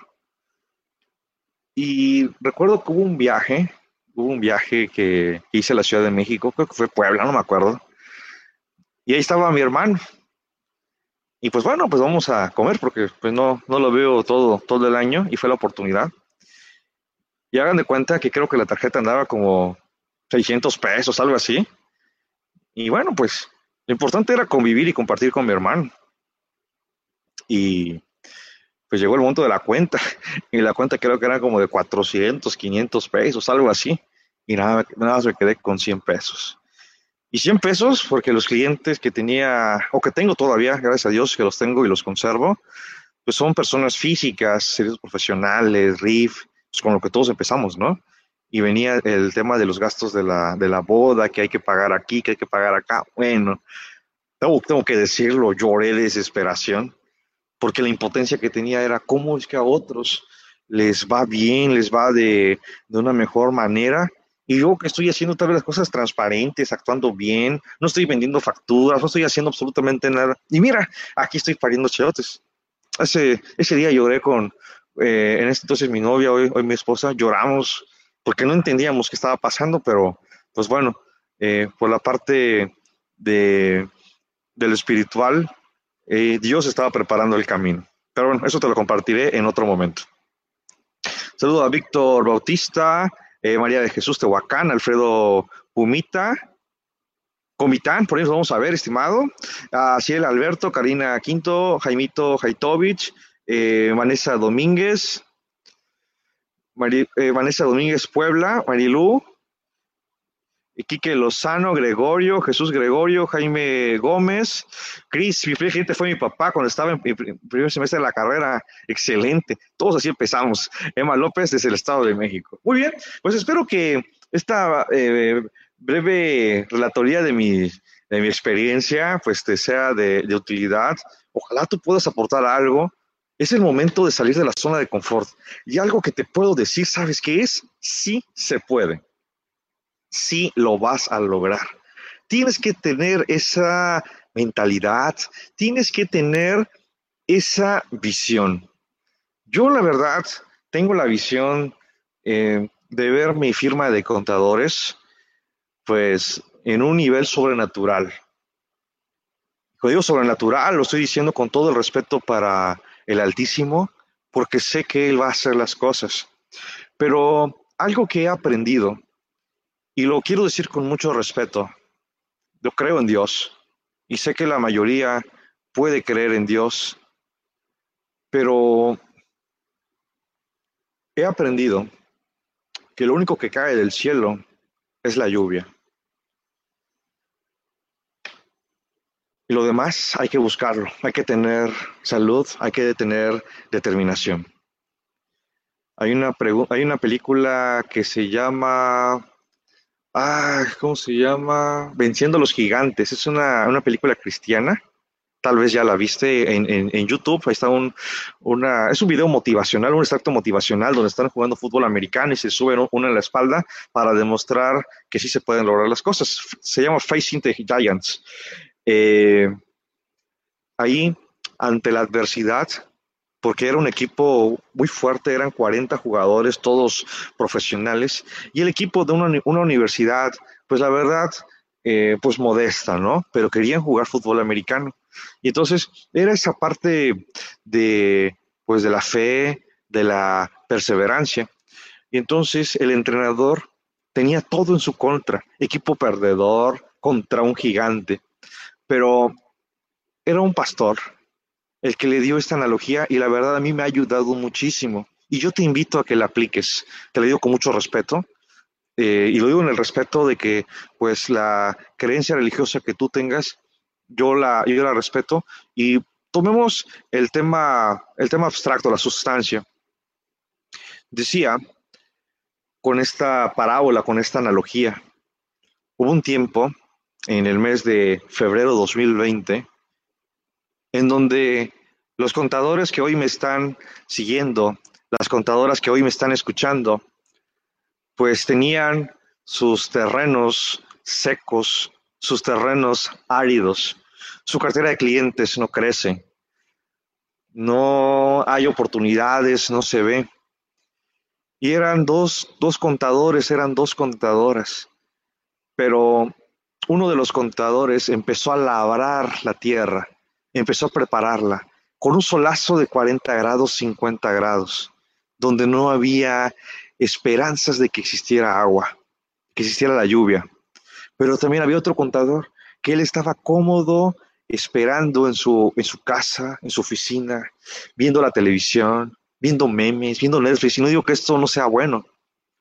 Y recuerdo que hubo un viaje, hubo un viaje que hice a la Ciudad de México, creo que fue Puebla, no me acuerdo. Y ahí estaba mi hermano. Y pues bueno, pues vamos a comer porque pues no, no lo veo todo, todo el año y fue la oportunidad. Y hagan de cuenta que creo que la tarjeta andaba como 600 pesos, algo así. Y bueno, pues lo importante era convivir y compartir con mi hermano. Y pues llegó el momento de la cuenta. Y la cuenta creo que era como de 400, 500 pesos, algo así. Y nada, nada más me quedé con 100 pesos. Y 100 pesos porque los clientes que tenía, o que tengo todavía, gracias a Dios que los tengo y los conservo, pues son personas físicas, servicios profesionales, RIF, pues con lo que todos empezamos, ¿no? Y venía el tema de los gastos de la, de la boda, que hay que pagar aquí, que hay que pagar acá. Bueno, tengo, tengo que decirlo, lloré de desesperación, porque la impotencia que tenía era cómo es que a otros les va bien, les va de, de una mejor manera, y yo que estoy haciendo tal vez las cosas transparentes, actuando bien, no estoy vendiendo facturas, no estoy haciendo absolutamente nada. Y mira, aquí estoy pariendo cheotes. Ese, ese día lloré con, eh, en este entonces mi novia, hoy, hoy mi esposa, lloramos porque no entendíamos qué estaba pasando, pero pues bueno, eh, por la parte de, del espiritual, eh, Dios estaba preparando el camino. Pero bueno, eso te lo compartiré en otro momento. Saludo a Víctor Bautista, eh, María de Jesús Tehuacán, Alfredo Pumita, Comitán, por eso vamos a ver, estimado, a Ciel Alberto, Karina Quinto, Jaimito Jaitovich, Vanessa Domínguez, eh, Vanessa Domínguez Puebla, Marilú, Quique Lozano, Gregorio, Jesús Gregorio, Jaime Gómez, Cris, mi gente fue mi papá cuando estaba en el primer semestre de la carrera, excelente, todos así empezamos, Emma López desde el Estado de México. Muy bien, pues espero que esta eh, breve relatoría de mi, de mi experiencia pues te sea de, de utilidad, ojalá tú puedas aportar algo, es el momento de salir de la zona de confort. Y algo que te puedo decir, ¿sabes qué es? Sí se puede sí lo vas a lograr. Tienes que tener esa mentalidad, tienes que tener esa visión. Yo la verdad tengo la visión eh, de ver mi firma de contadores pues en un nivel sobrenatural. Cuando digo sobrenatural, lo estoy diciendo con todo el respeto para el Altísimo, porque sé que Él va a hacer las cosas. Pero algo que he aprendido y lo quiero decir con mucho respeto. Yo creo en Dios y sé que la mayoría puede creer en Dios, pero he aprendido que lo único que cae del cielo es la lluvia. Y lo demás hay que buscarlo, hay que tener salud, hay que tener determinación. Hay una, hay una película que se llama Ah, ¿cómo se llama? Venciendo a los gigantes. Es una, película cristiana. Tal vez ya la viste en, YouTube. Ahí está un, una, es un video motivacional, un extracto motivacional donde están jugando fútbol americano y se suben uno en la espalda para demostrar que sí se pueden lograr las cosas. Se llama Facing the Giants. Eh, ahí, ante la adversidad, porque era un equipo muy fuerte, eran 40 jugadores, todos profesionales, y el equipo de una, universidad, pues la verdad, eh, pues modesta, ¿no? Pero querían jugar fútbol americano. Y entonces era esa parte de, pues de la fe, de la perseverancia. Y entonces el entrenador tenía todo en su contra, equipo perdedor contra un gigante, pero era un pastor el que le dio esta analogía y la verdad a mí me ha ayudado muchísimo. Y yo te invito a que la apliques. Te lo digo con mucho respeto. Eh, y lo digo en el respeto de que pues la creencia religiosa que tú tengas, yo la, yo la respeto. Y tomemos el tema, el tema abstracto, la sustancia. Decía, con esta parábola, con esta analogía, hubo un tiempo en el mes de febrero 2020 en donde los contadores que hoy me están siguiendo, las contadoras que hoy me están escuchando, pues tenían sus terrenos secos, sus terrenos áridos, su cartera de clientes no crece. no hay oportunidades, no se ve. Y eran dos, dos contadores, eran dos contadoras, pero uno de los contadores empezó a labrar la tierra, empezó a prepararla con un solazo de 40 grados, 50 grados, donde no había esperanzas de que existiera agua, que existiera la lluvia. Pero también había otro contador que él estaba cómodo esperando en su, en su casa, en su oficina, viendo la televisión, viendo memes, viendo Netflix. Y no digo que esto no sea bueno,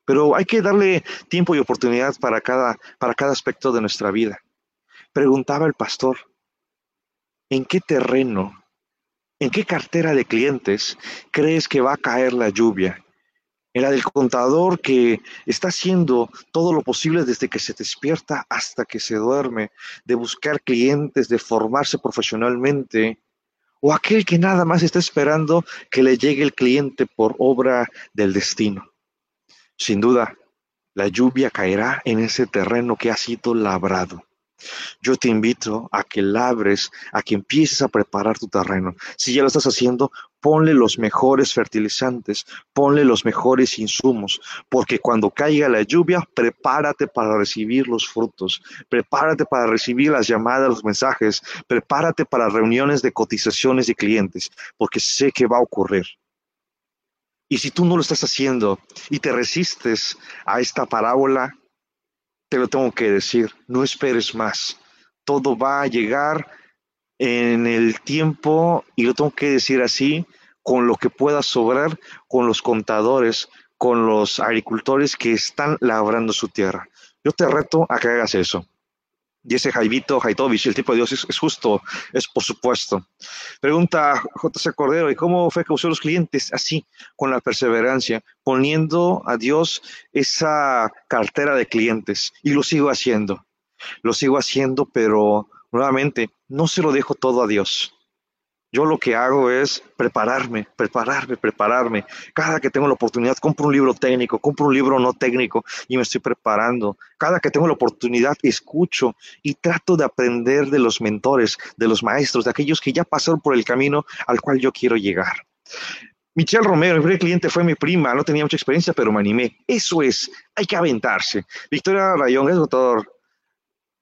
pero hay que darle tiempo y oportunidad para cada, para cada aspecto de nuestra vida. Preguntaba el pastor, ¿en qué terreno, en qué cartera de clientes crees que va a caer la lluvia? Era del contador que está haciendo todo lo posible desde que se despierta hasta que se duerme, de buscar clientes, de formarse profesionalmente, o aquel que nada más está esperando que le llegue el cliente por obra del destino. Sin duda, la lluvia caerá en ese terreno que ha sido labrado. Yo te invito a que labres, a que empieces a preparar tu terreno. Si ya lo estás haciendo, ponle los mejores fertilizantes, ponle los mejores insumos, porque cuando caiga la lluvia, prepárate para recibir los frutos, prepárate para recibir las llamadas, los mensajes, prepárate para reuniones de cotizaciones de clientes, porque sé que va a ocurrir. Y si tú no lo estás haciendo y te resistes a esta parábola, te lo tengo que decir, no esperes más. Todo va a llegar en el tiempo, y lo tengo que decir así, con lo que pueda sobrar, con los contadores, con los agricultores que están labrando su tierra. Yo te reto a que hagas eso. Y ese Jaivito, Jaitovich, el tipo de Dios es, justo, es por supuesto. Pregunta JC Cordero, ¿y cómo fue que usó los clientes? Así, con la perseverancia, poniendo a Dios esa cartera de clientes. Y lo sigo haciendo. Lo sigo haciendo, pero nuevamente, no se lo dejo todo a Dios. Yo lo que hago es prepararme, prepararme, prepararme. Cada que tengo la oportunidad, compro un libro técnico, compro un libro no técnico y me estoy preparando. Cada que tengo la oportunidad, escucho y trato de aprender de los mentores, de los maestros, de aquellos que ya pasaron por el camino al cual yo quiero llegar. Michelle Romero, el primer cliente fue mi prima, no tenía mucha experiencia, pero me animé. Eso es, hay que aventarse. Victoria Rayón es doctor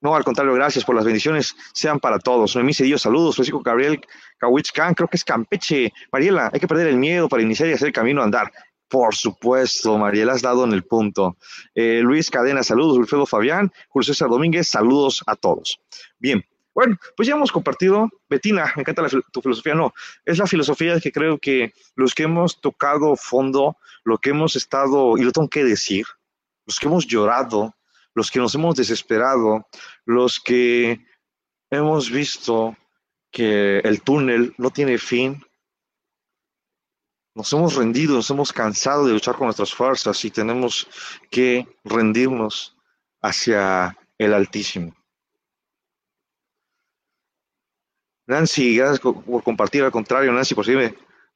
no, al contrario, gracias por las bendiciones, sean para todos. Noemí Cedillo, saludos. Francisco Gabriel Kawich creo que es Campeche. Mariela, hay que perder el miedo para iniciar y hacer el camino a andar. Por supuesto, Mariela, has dado en el punto. Eh, Luis Cadena, saludos. Wilfredo Fabián, Julio César Domínguez, saludos a todos. Bien, bueno, pues ya hemos compartido. Betina, me encanta tu filosofía. No, es la filosofía que creo que los que hemos tocado fondo, lo que hemos estado, y lo tengo que decir, los que hemos llorado, los que nos hemos desesperado, los que hemos visto que el túnel no tiene fin, nos hemos rendido, nos hemos cansado de luchar con nuestras fuerzas y tenemos que rendirnos hacia el Altísimo. Nancy, gracias por compartir. Al contrario, Nancy, por si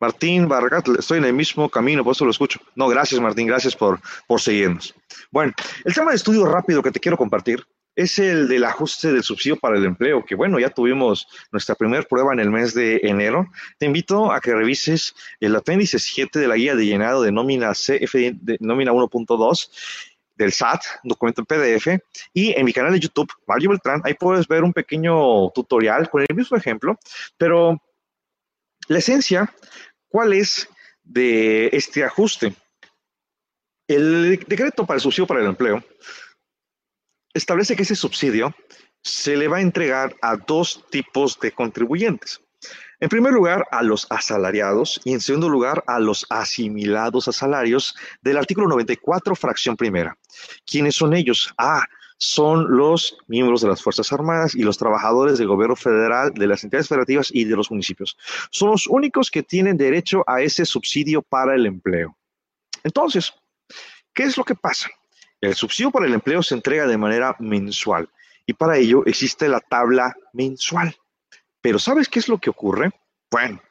Martín Vargas, estoy en el mismo camino, por eso lo escucho. No, gracias Martín, gracias por, por seguirnos. Bueno, el tema de estudio rápido que te quiero compartir es el del ajuste del subsidio para el empleo, que bueno, ya tuvimos nuestra primera prueba en el mes de enero. Te invito a que revises el apéndice 7 de la guía de llenado de nómina CF, de nómina 1.2 del SAT, documento en PDF, y en mi canal de YouTube, Mario Beltrán, ahí puedes ver un pequeño tutorial con el mismo ejemplo, pero la esencia ¿Cuál es de este ajuste? El decreto para el subsidio para el empleo establece que ese subsidio se le va a entregar a dos tipos de contribuyentes. En primer lugar, a los asalariados y en segundo lugar, a los asimilados a salarios del artículo 94, fracción primera. ¿Quiénes son ellos? Ah, son los miembros de las Fuerzas Armadas y los trabajadores del gobierno federal, de las entidades federativas y de los municipios. Son los únicos que tienen derecho a ese subsidio para el empleo. Entonces, ¿qué es lo que pasa? El subsidio para el empleo se entrega de manera mensual y para ello existe la tabla mensual. Pero ¿sabes qué es lo que ocurre? Bueno,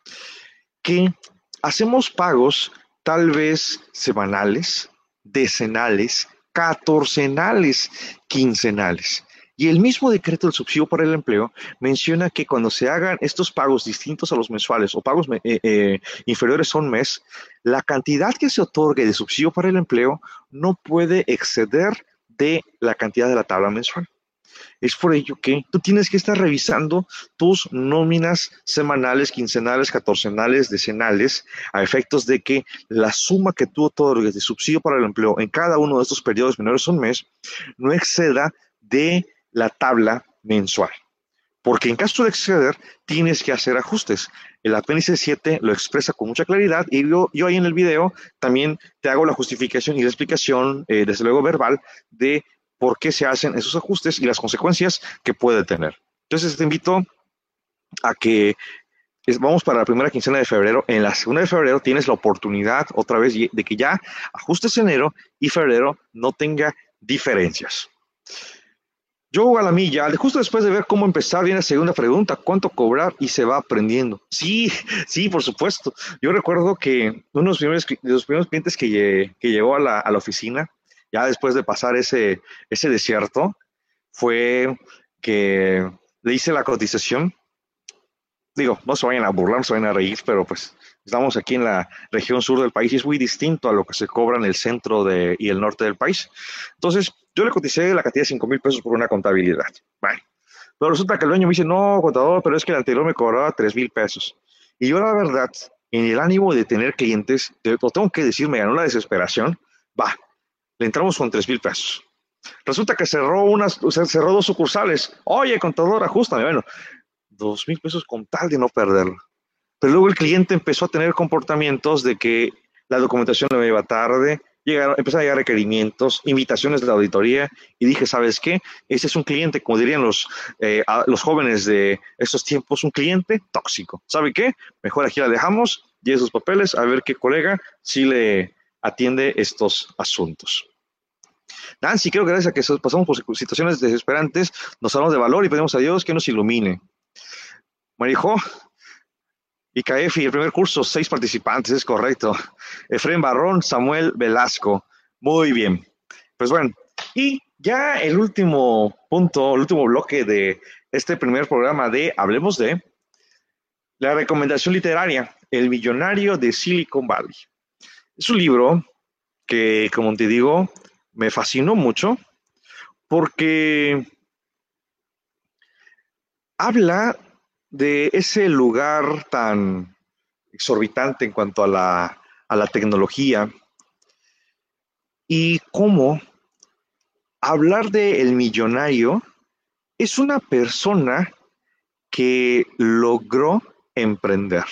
que hacemos pagos tal vez semanales, decenales, catorcenales, quincenales. Y el mismo decreto del subsidio para el empleo menciona que cuando se hagan estos pagos distintos a los mensuales o pagos eh, eh, inferiores a un mes, la cantidad que se otorgue de subsidio para el empleo no puede exceder de la cantidad de la tabla mensual. Es por ello que tú tienes que estar revisando tus nóminas semanales, quincenales, catorcenales, decenales, a efectos de que la suma que tú otorgues de subsidio para el empleo en cada uno de estos periodos menores a un mes no exceda de la tabla mensual. Porque en caso de exceder, tienes que hacer ajustes. El apéndice 7 lo expresa con mucha claridad y yo, yo ahí en el video también te hago la justificación y la explicación, eh, desde luego verbal, de por qué se hacen esos ajustes y las consecuencias que puede tener. Entonces te invito a que vamos para la primera quincena de febrero. En la segunda de febrero tienes la oportunidad otra vez de que ya ajustes enero y febrero no tenga diferencias. Yo a la milla, justo después de ver cómo empezar, viene la segunda pregunta, ¿cuánto cobrar? Y se va aprendiendo. Sí, sí, por supuesto. Yo recuerdo que uno de los primeros, clientes que, que llegó a la, a la oficina ya después de pasar ese, ese desierto, fue que le hice la cotización. Digo, no se vayan a burlar, no se vayan a reír, pero pues estamos aquí en la región sur del país y es muy distinto a lo que se cobra en el centro de, y el norte del país. Entonces, yo le coticé la cantidad de 5 mil pesos por una contabilidad. Bueno, pero resulta que el dueño me dice, no, contador, pero es que el anterior me cobraba 3 mil pesos. Y yo, la verdad, en el ánimo de tener clientes, lo tengo que decir, me ganó la desesperación. Va, le entramos con tres mil pesos. Resulta que cerró unas, o sea, cerró dos sucursales. Oye, contador, ajustame. Bueno, dos mil pesos con tal de no perderlo. Pero luego el cliente empezó a tener comportamientos de que la documentación le iba tarde, llegaron, empezaron a llegar requerimientos, invitaciones de la auditoría, y dije, ¿sabes qué? Ese es un cliente, como dirían los, eh, los jóvenes de estos tiempos, un cliente tóxico. ¿Sabe qué? Mejor aquí la dejamos, y esos papeles, a ver qué colega sí le, atiende estos asuntos. Nancy, creo que gracias a que pasamos por situaciones desesperantes, nos hablamos de valor y pedimos a Dios que nos ilumine. Marijo, IKF el primer curso, seis participantes, es correcto. Efraín Barrón, Samuel Velasco. Muy bien. Pues bueno, y ya el último punto, el último bloque de este primer programa de Hablemos de la recomendación literaria, El millonario de Silicon Valley. Es un libro que, como te digo, me fascinó mucho porque habla de ese lugar tan exorbitante en cuanto a la, a la tecnología y cómo hablar de el millonario es una persona que logró emprender.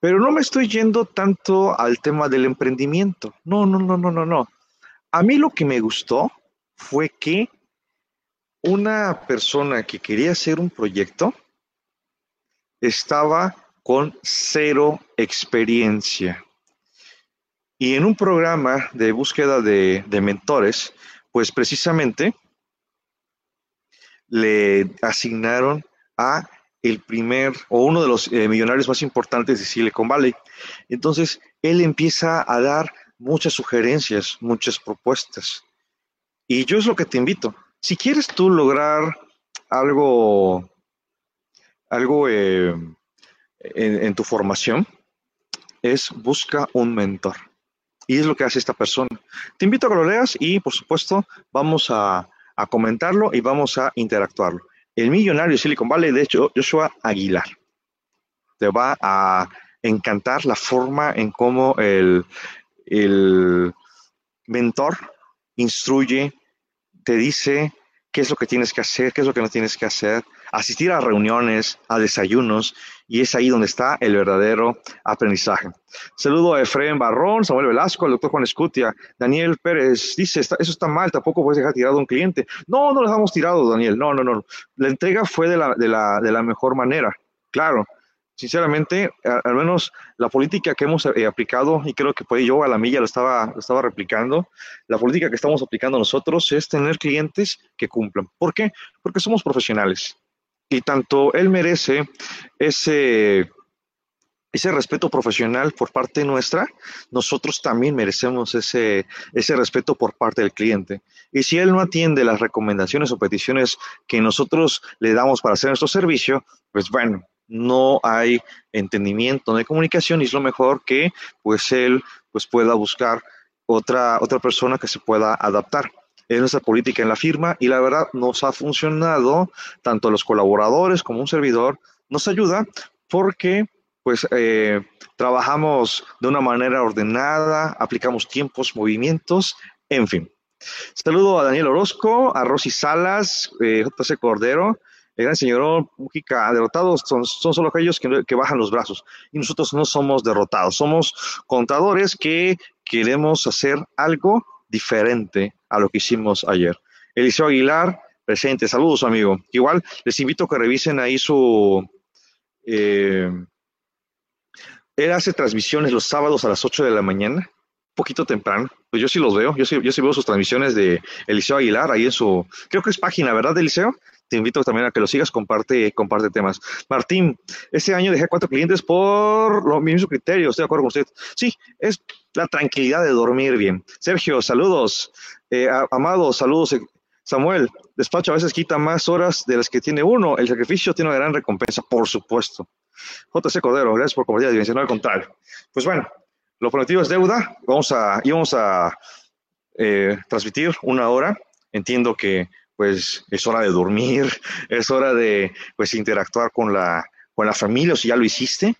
Pero no me estoy yendo tanto al tema del emprendimiento. No, no, no, no, no, no. A mí lo que me gustó fue que una persona que quería hacer un proyecto estaba con cero experiencia. Y en un programa de búsqueda de, mentores, pues precisamente le asignaron a el primer o uno de los eh, millonarios más importantes de Silicon Valley. Entonces, él empieza a dar muchas sugerencias, muchas propuestas. Y yo es lo que te invito. Si quieres tú lograr algo, algo eh, en, tu formación, es busca un mentor. Y es lo que hace esta persona. Te invito a que lo leas y, por supuesto, vamos a comentarlo y vamos a interactuarlo el millonario Silicon Valley, de hecho, Joshua Aguilar. Te va a encantar la forma en cómo el, el mentor instruye, te dice qué es lo que tienes que hacer, qué es lo que no tienes que hacer, asistir a reuniones, a desayunos, y es ahí donde está el verdadero aprendizaje. Saludo a Efraín Barrón, Samuel Velasco, al doctor Juan Escutia, Daniel Pérez dice, eso está mal, tampoco puedes dejar tirado a un cliente. No, no lo dejamos tirado, Daniel, no, no, no. La entrega fue de la, de la, de la mejor manera, claro. Sinceramente, al menos la política que hemos eh, aplicado, y creo que pues yo a la milla lo estaba, lo estaba replicando, la política que estamos aplicando nosotros es tener clientes que cumplan. ¿Por qué? Porque somos profesionales y tanto él merece ese, ese respeto profesional por parte nuestra, nosotros también merecemos ese, ese respeto por parte del cliente. Y si él no atiende las recomendaciones o peticiones que nosotros le damos para hacer nuestro servicio, pues bueno, no hay entendimiento, no hay comunicación y es lo mejor que pues él pues pueda buscar otra, otra persona que se pueda adaptar. Es nuestra política en la firma y la verdad nos ha funcionado tanto los colaboradores como un servidor. Nos ayuda porque pues eh, trabajamos de una manera ordenada, aplicamos tiempos, movimientos, en fin. Saludo a Daniel Orozco, a Rosy Salas, eh, JC Cordero, el gran señor Mujica, derrotados son, son solo aquellos que, que, bajan los brazos y nosotros no somos derrotados, somos contadores que queremos hacer algo diferente a lo que hicimos ayer. Eliseo Aguilar, presente, saludos amigo. Igual les invito a que revisen ahí su... Eh, él hace transmisiones los sábados a las 8 de la mañana, un poquito temprano. Pues yo sí los veo, yo sí, yo sí veo sus transmisiones de Eliseo Aguilar ahí en su, creo que es página, ¿verdad, Eliseo? Te invito también a que lo sigas, comparte, comparte temas. Martín, este año dejé cuatro clientes por los mismos criterios, estoy de acuerdo con usted. Sí, es la tranquilidad de dormir bien. Sergio, saludos. Eh, Amado, saludos. Samuel, despacho a veces quita más horas de las que tiene uno. El sacrificio tiene una gran recompensa, por supuesto. JC Cordero, gracias por compartir la dimensión al contrario. Pues bueno, lo prometido es deuda. Vamos a, íbamos a eh, transmitir una hora. Entiendo que pues es hora de dormir, es hora de pues interactuar con la, con la familia, o si ya lo hiciste.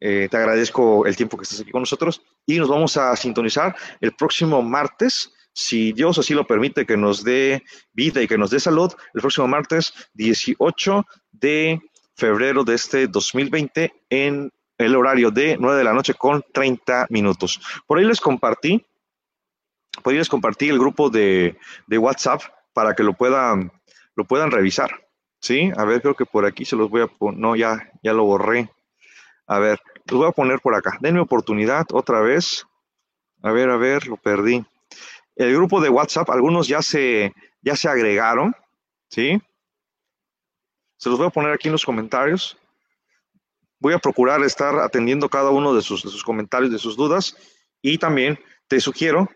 Eh, te agradezco el tiempo que estás aquí con nosotros y nos vamos a sintonizar el próximo martes, si Dios así lo permite, que nos dé vida y que nos dé salud, el próximo martes 18 de febrero de este 2020 en el horario de 9 de la noche con 30 minutos. Por ahí les compartí, por ahí les compartí el grupo de, de WhatsApp para que lo puedan, lo puedan revisar. ¿Sí? A ver, creo que por aquí se los voy a poner. No, ya, ya lo borré. A ver, los voy a poner por acá. Denme oportunidad otra vez. A ver, a ver, lo perdí. El grupo de WhatsApp, algunos ya se, ya se agregaron. ¿Sí? Se los voy a poner aquí en los comentarios. Voy a procurar estar atendiendo cada uno de sus, de sus comentarios, de sus dudas. Y también te sugiero,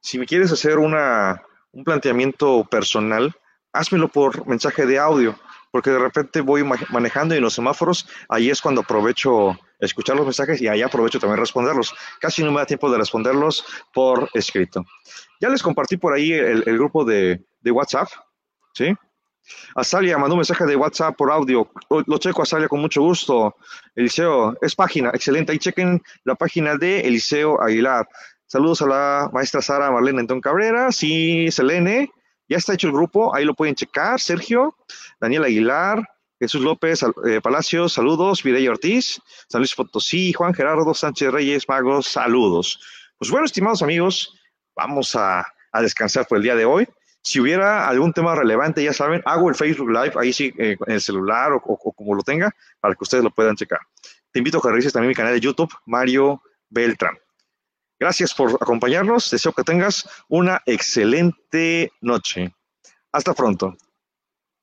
si me quieres hacer una, un planteamiento personal, házmelo por mensaje de audio, porque de repente voy manejando y en los semáforos, ahí es cuando aprovecho escuchar los mensajes y ahí aprovecho también responderlos. Casi no me da tiempo de responderlos por escrito. Ya les compartí por ahí el, grupo de, de WhatsApp, ¿sí? Azalia mandó un mensaje de WhatsApp por audio. Lo checo, Azalia, con mucho gusto. Eliseo, es página, excelente. Ahí chequen la página de Eliseo Aguilar. Saludos a la maestra Sara Marlene Antón Cabrera. Sí, Selene. Ya está hecho el grupo, ahí lo pueden checar. Sergio, Daniel Aguilar, Jesús López eh, Palacios, saludos. Mireya Ortiz, San Luis Potosí, Juan Gerardo Sánchez Reyes Magos, saludos. Pues bueno, estimados amigos, vamos a, a descansar por el día de hoy. Si hubiera algún tema relevante, ya saben, hago el Facebook Live ahí sí, eh, en el celular o, como lo tenga, para que ustedes lo puedan checar. Te invito a que revises también mi canal de YouTube, Mario Beltrán. Gracias por acompañarnos. Deseo que tengas una excelente noche. Hasta pronto.